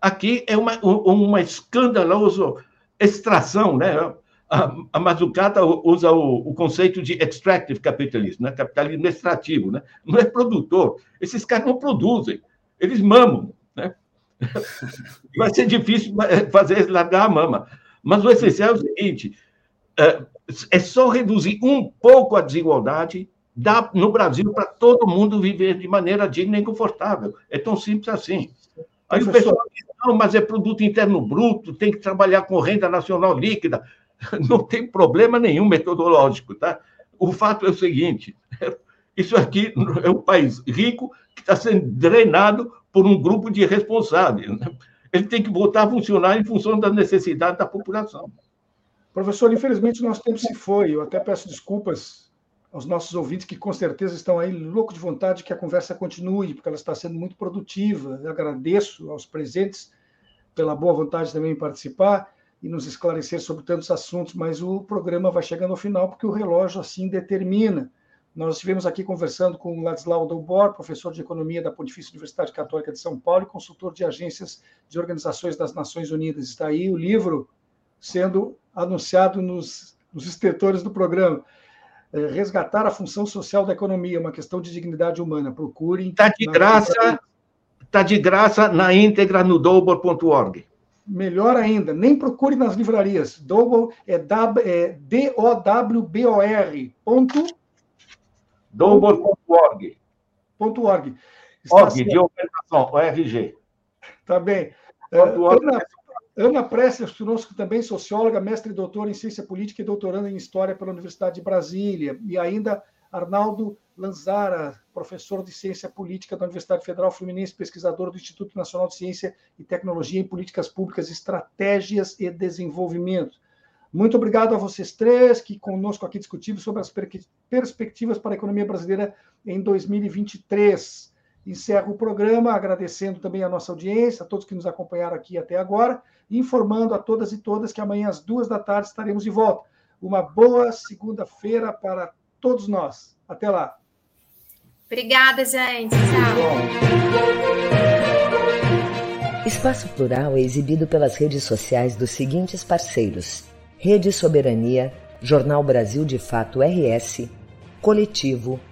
Aqui é uma, uma escandalosa extração, né? A, a Mazzucata usa o, o, conceito de extractive capitalism, né? capitalismo extrativo, né? não é produtor. Esses caras não produzem, eles mamam. Né? Vai ser difícil fazer eles largar a mama. Mas o essencial é o seguinte: é, é só reduzir um pouco a desigualdade dá no Brasil para todo mundo viver de maneira digna e confortável. É tão simples assim. Aí o pessoal diz, não, mas é produto interno bruto, tem que trabalhar com renda nacional líquida. não tem problema nenhum metodológico, tá? O fato é o seguinte: isso aqui é um país rico que está sendo drenado por um grupo de responsáveis. Né? Ele tem que voltar a funcionar em função das necessidades da população. Professor, infelizmente nosso tempo se foi. Eu até peço desculpas aos nossos ouvintes que com certeza estão aí loucos de vontade que a conversa continue, porque ela está sendo muito produtiva. Eu agradeço aos presentes pela boa vontade também em participar e nos esclarecer sobre tantos assuntos, mas o programa vai chegando ao final porque o relógio assim determina. Nós estivemos aqui conversando com o Ladislau Dalbor, professor de Economia da Pontifícia Universidade Católica de São Paulo e consultor de agências de organizações das Nações Unidas. Está aí o livro sendo anunciado nos, nos estertores do programa. É, resgatar a função social da economia, uma questão de dignidade humana. Procurem. Está de graça, está de graça na íntegra no dobor.org. Melhor ainda, nem procure nas livrarias. Double é, é D-O-W-B-O-R. Ponto Doubor.org. .org. Org, de operação, ORG. Tá bem. Ana, Ana Prestes, conosco também, socióloga, mestre e doutora em ciência política e doutoranda em história pela Universidade de Brasília. E ainda Arnaldo Lanzara, professor de ciência política da Universidade Federal Fluminense, pesquisador do Instituto Nacional de Ciência e Tecnologia em Políticas Públicas, Estratégias e Desenvolvimento. Muito obrigado a vocês três que conosco aqui discutimos sobre as perspectivas para a economia brasileira em 2023. Encerro o programa agradecendo também a nossa audiência, a todos que nos acompanharam aqui até agora, informando a todas e todas que amanhã às duas da tarde estaremos de volta. Uma boa segunda-feira para todos nós. Até lá. Obrigada, gente. Tchau. Espaço Plural é exibido pelas redes sociais dos seguintes parceiros Rede Soberania, Jornal Brasil de Fato RS, Coletivo,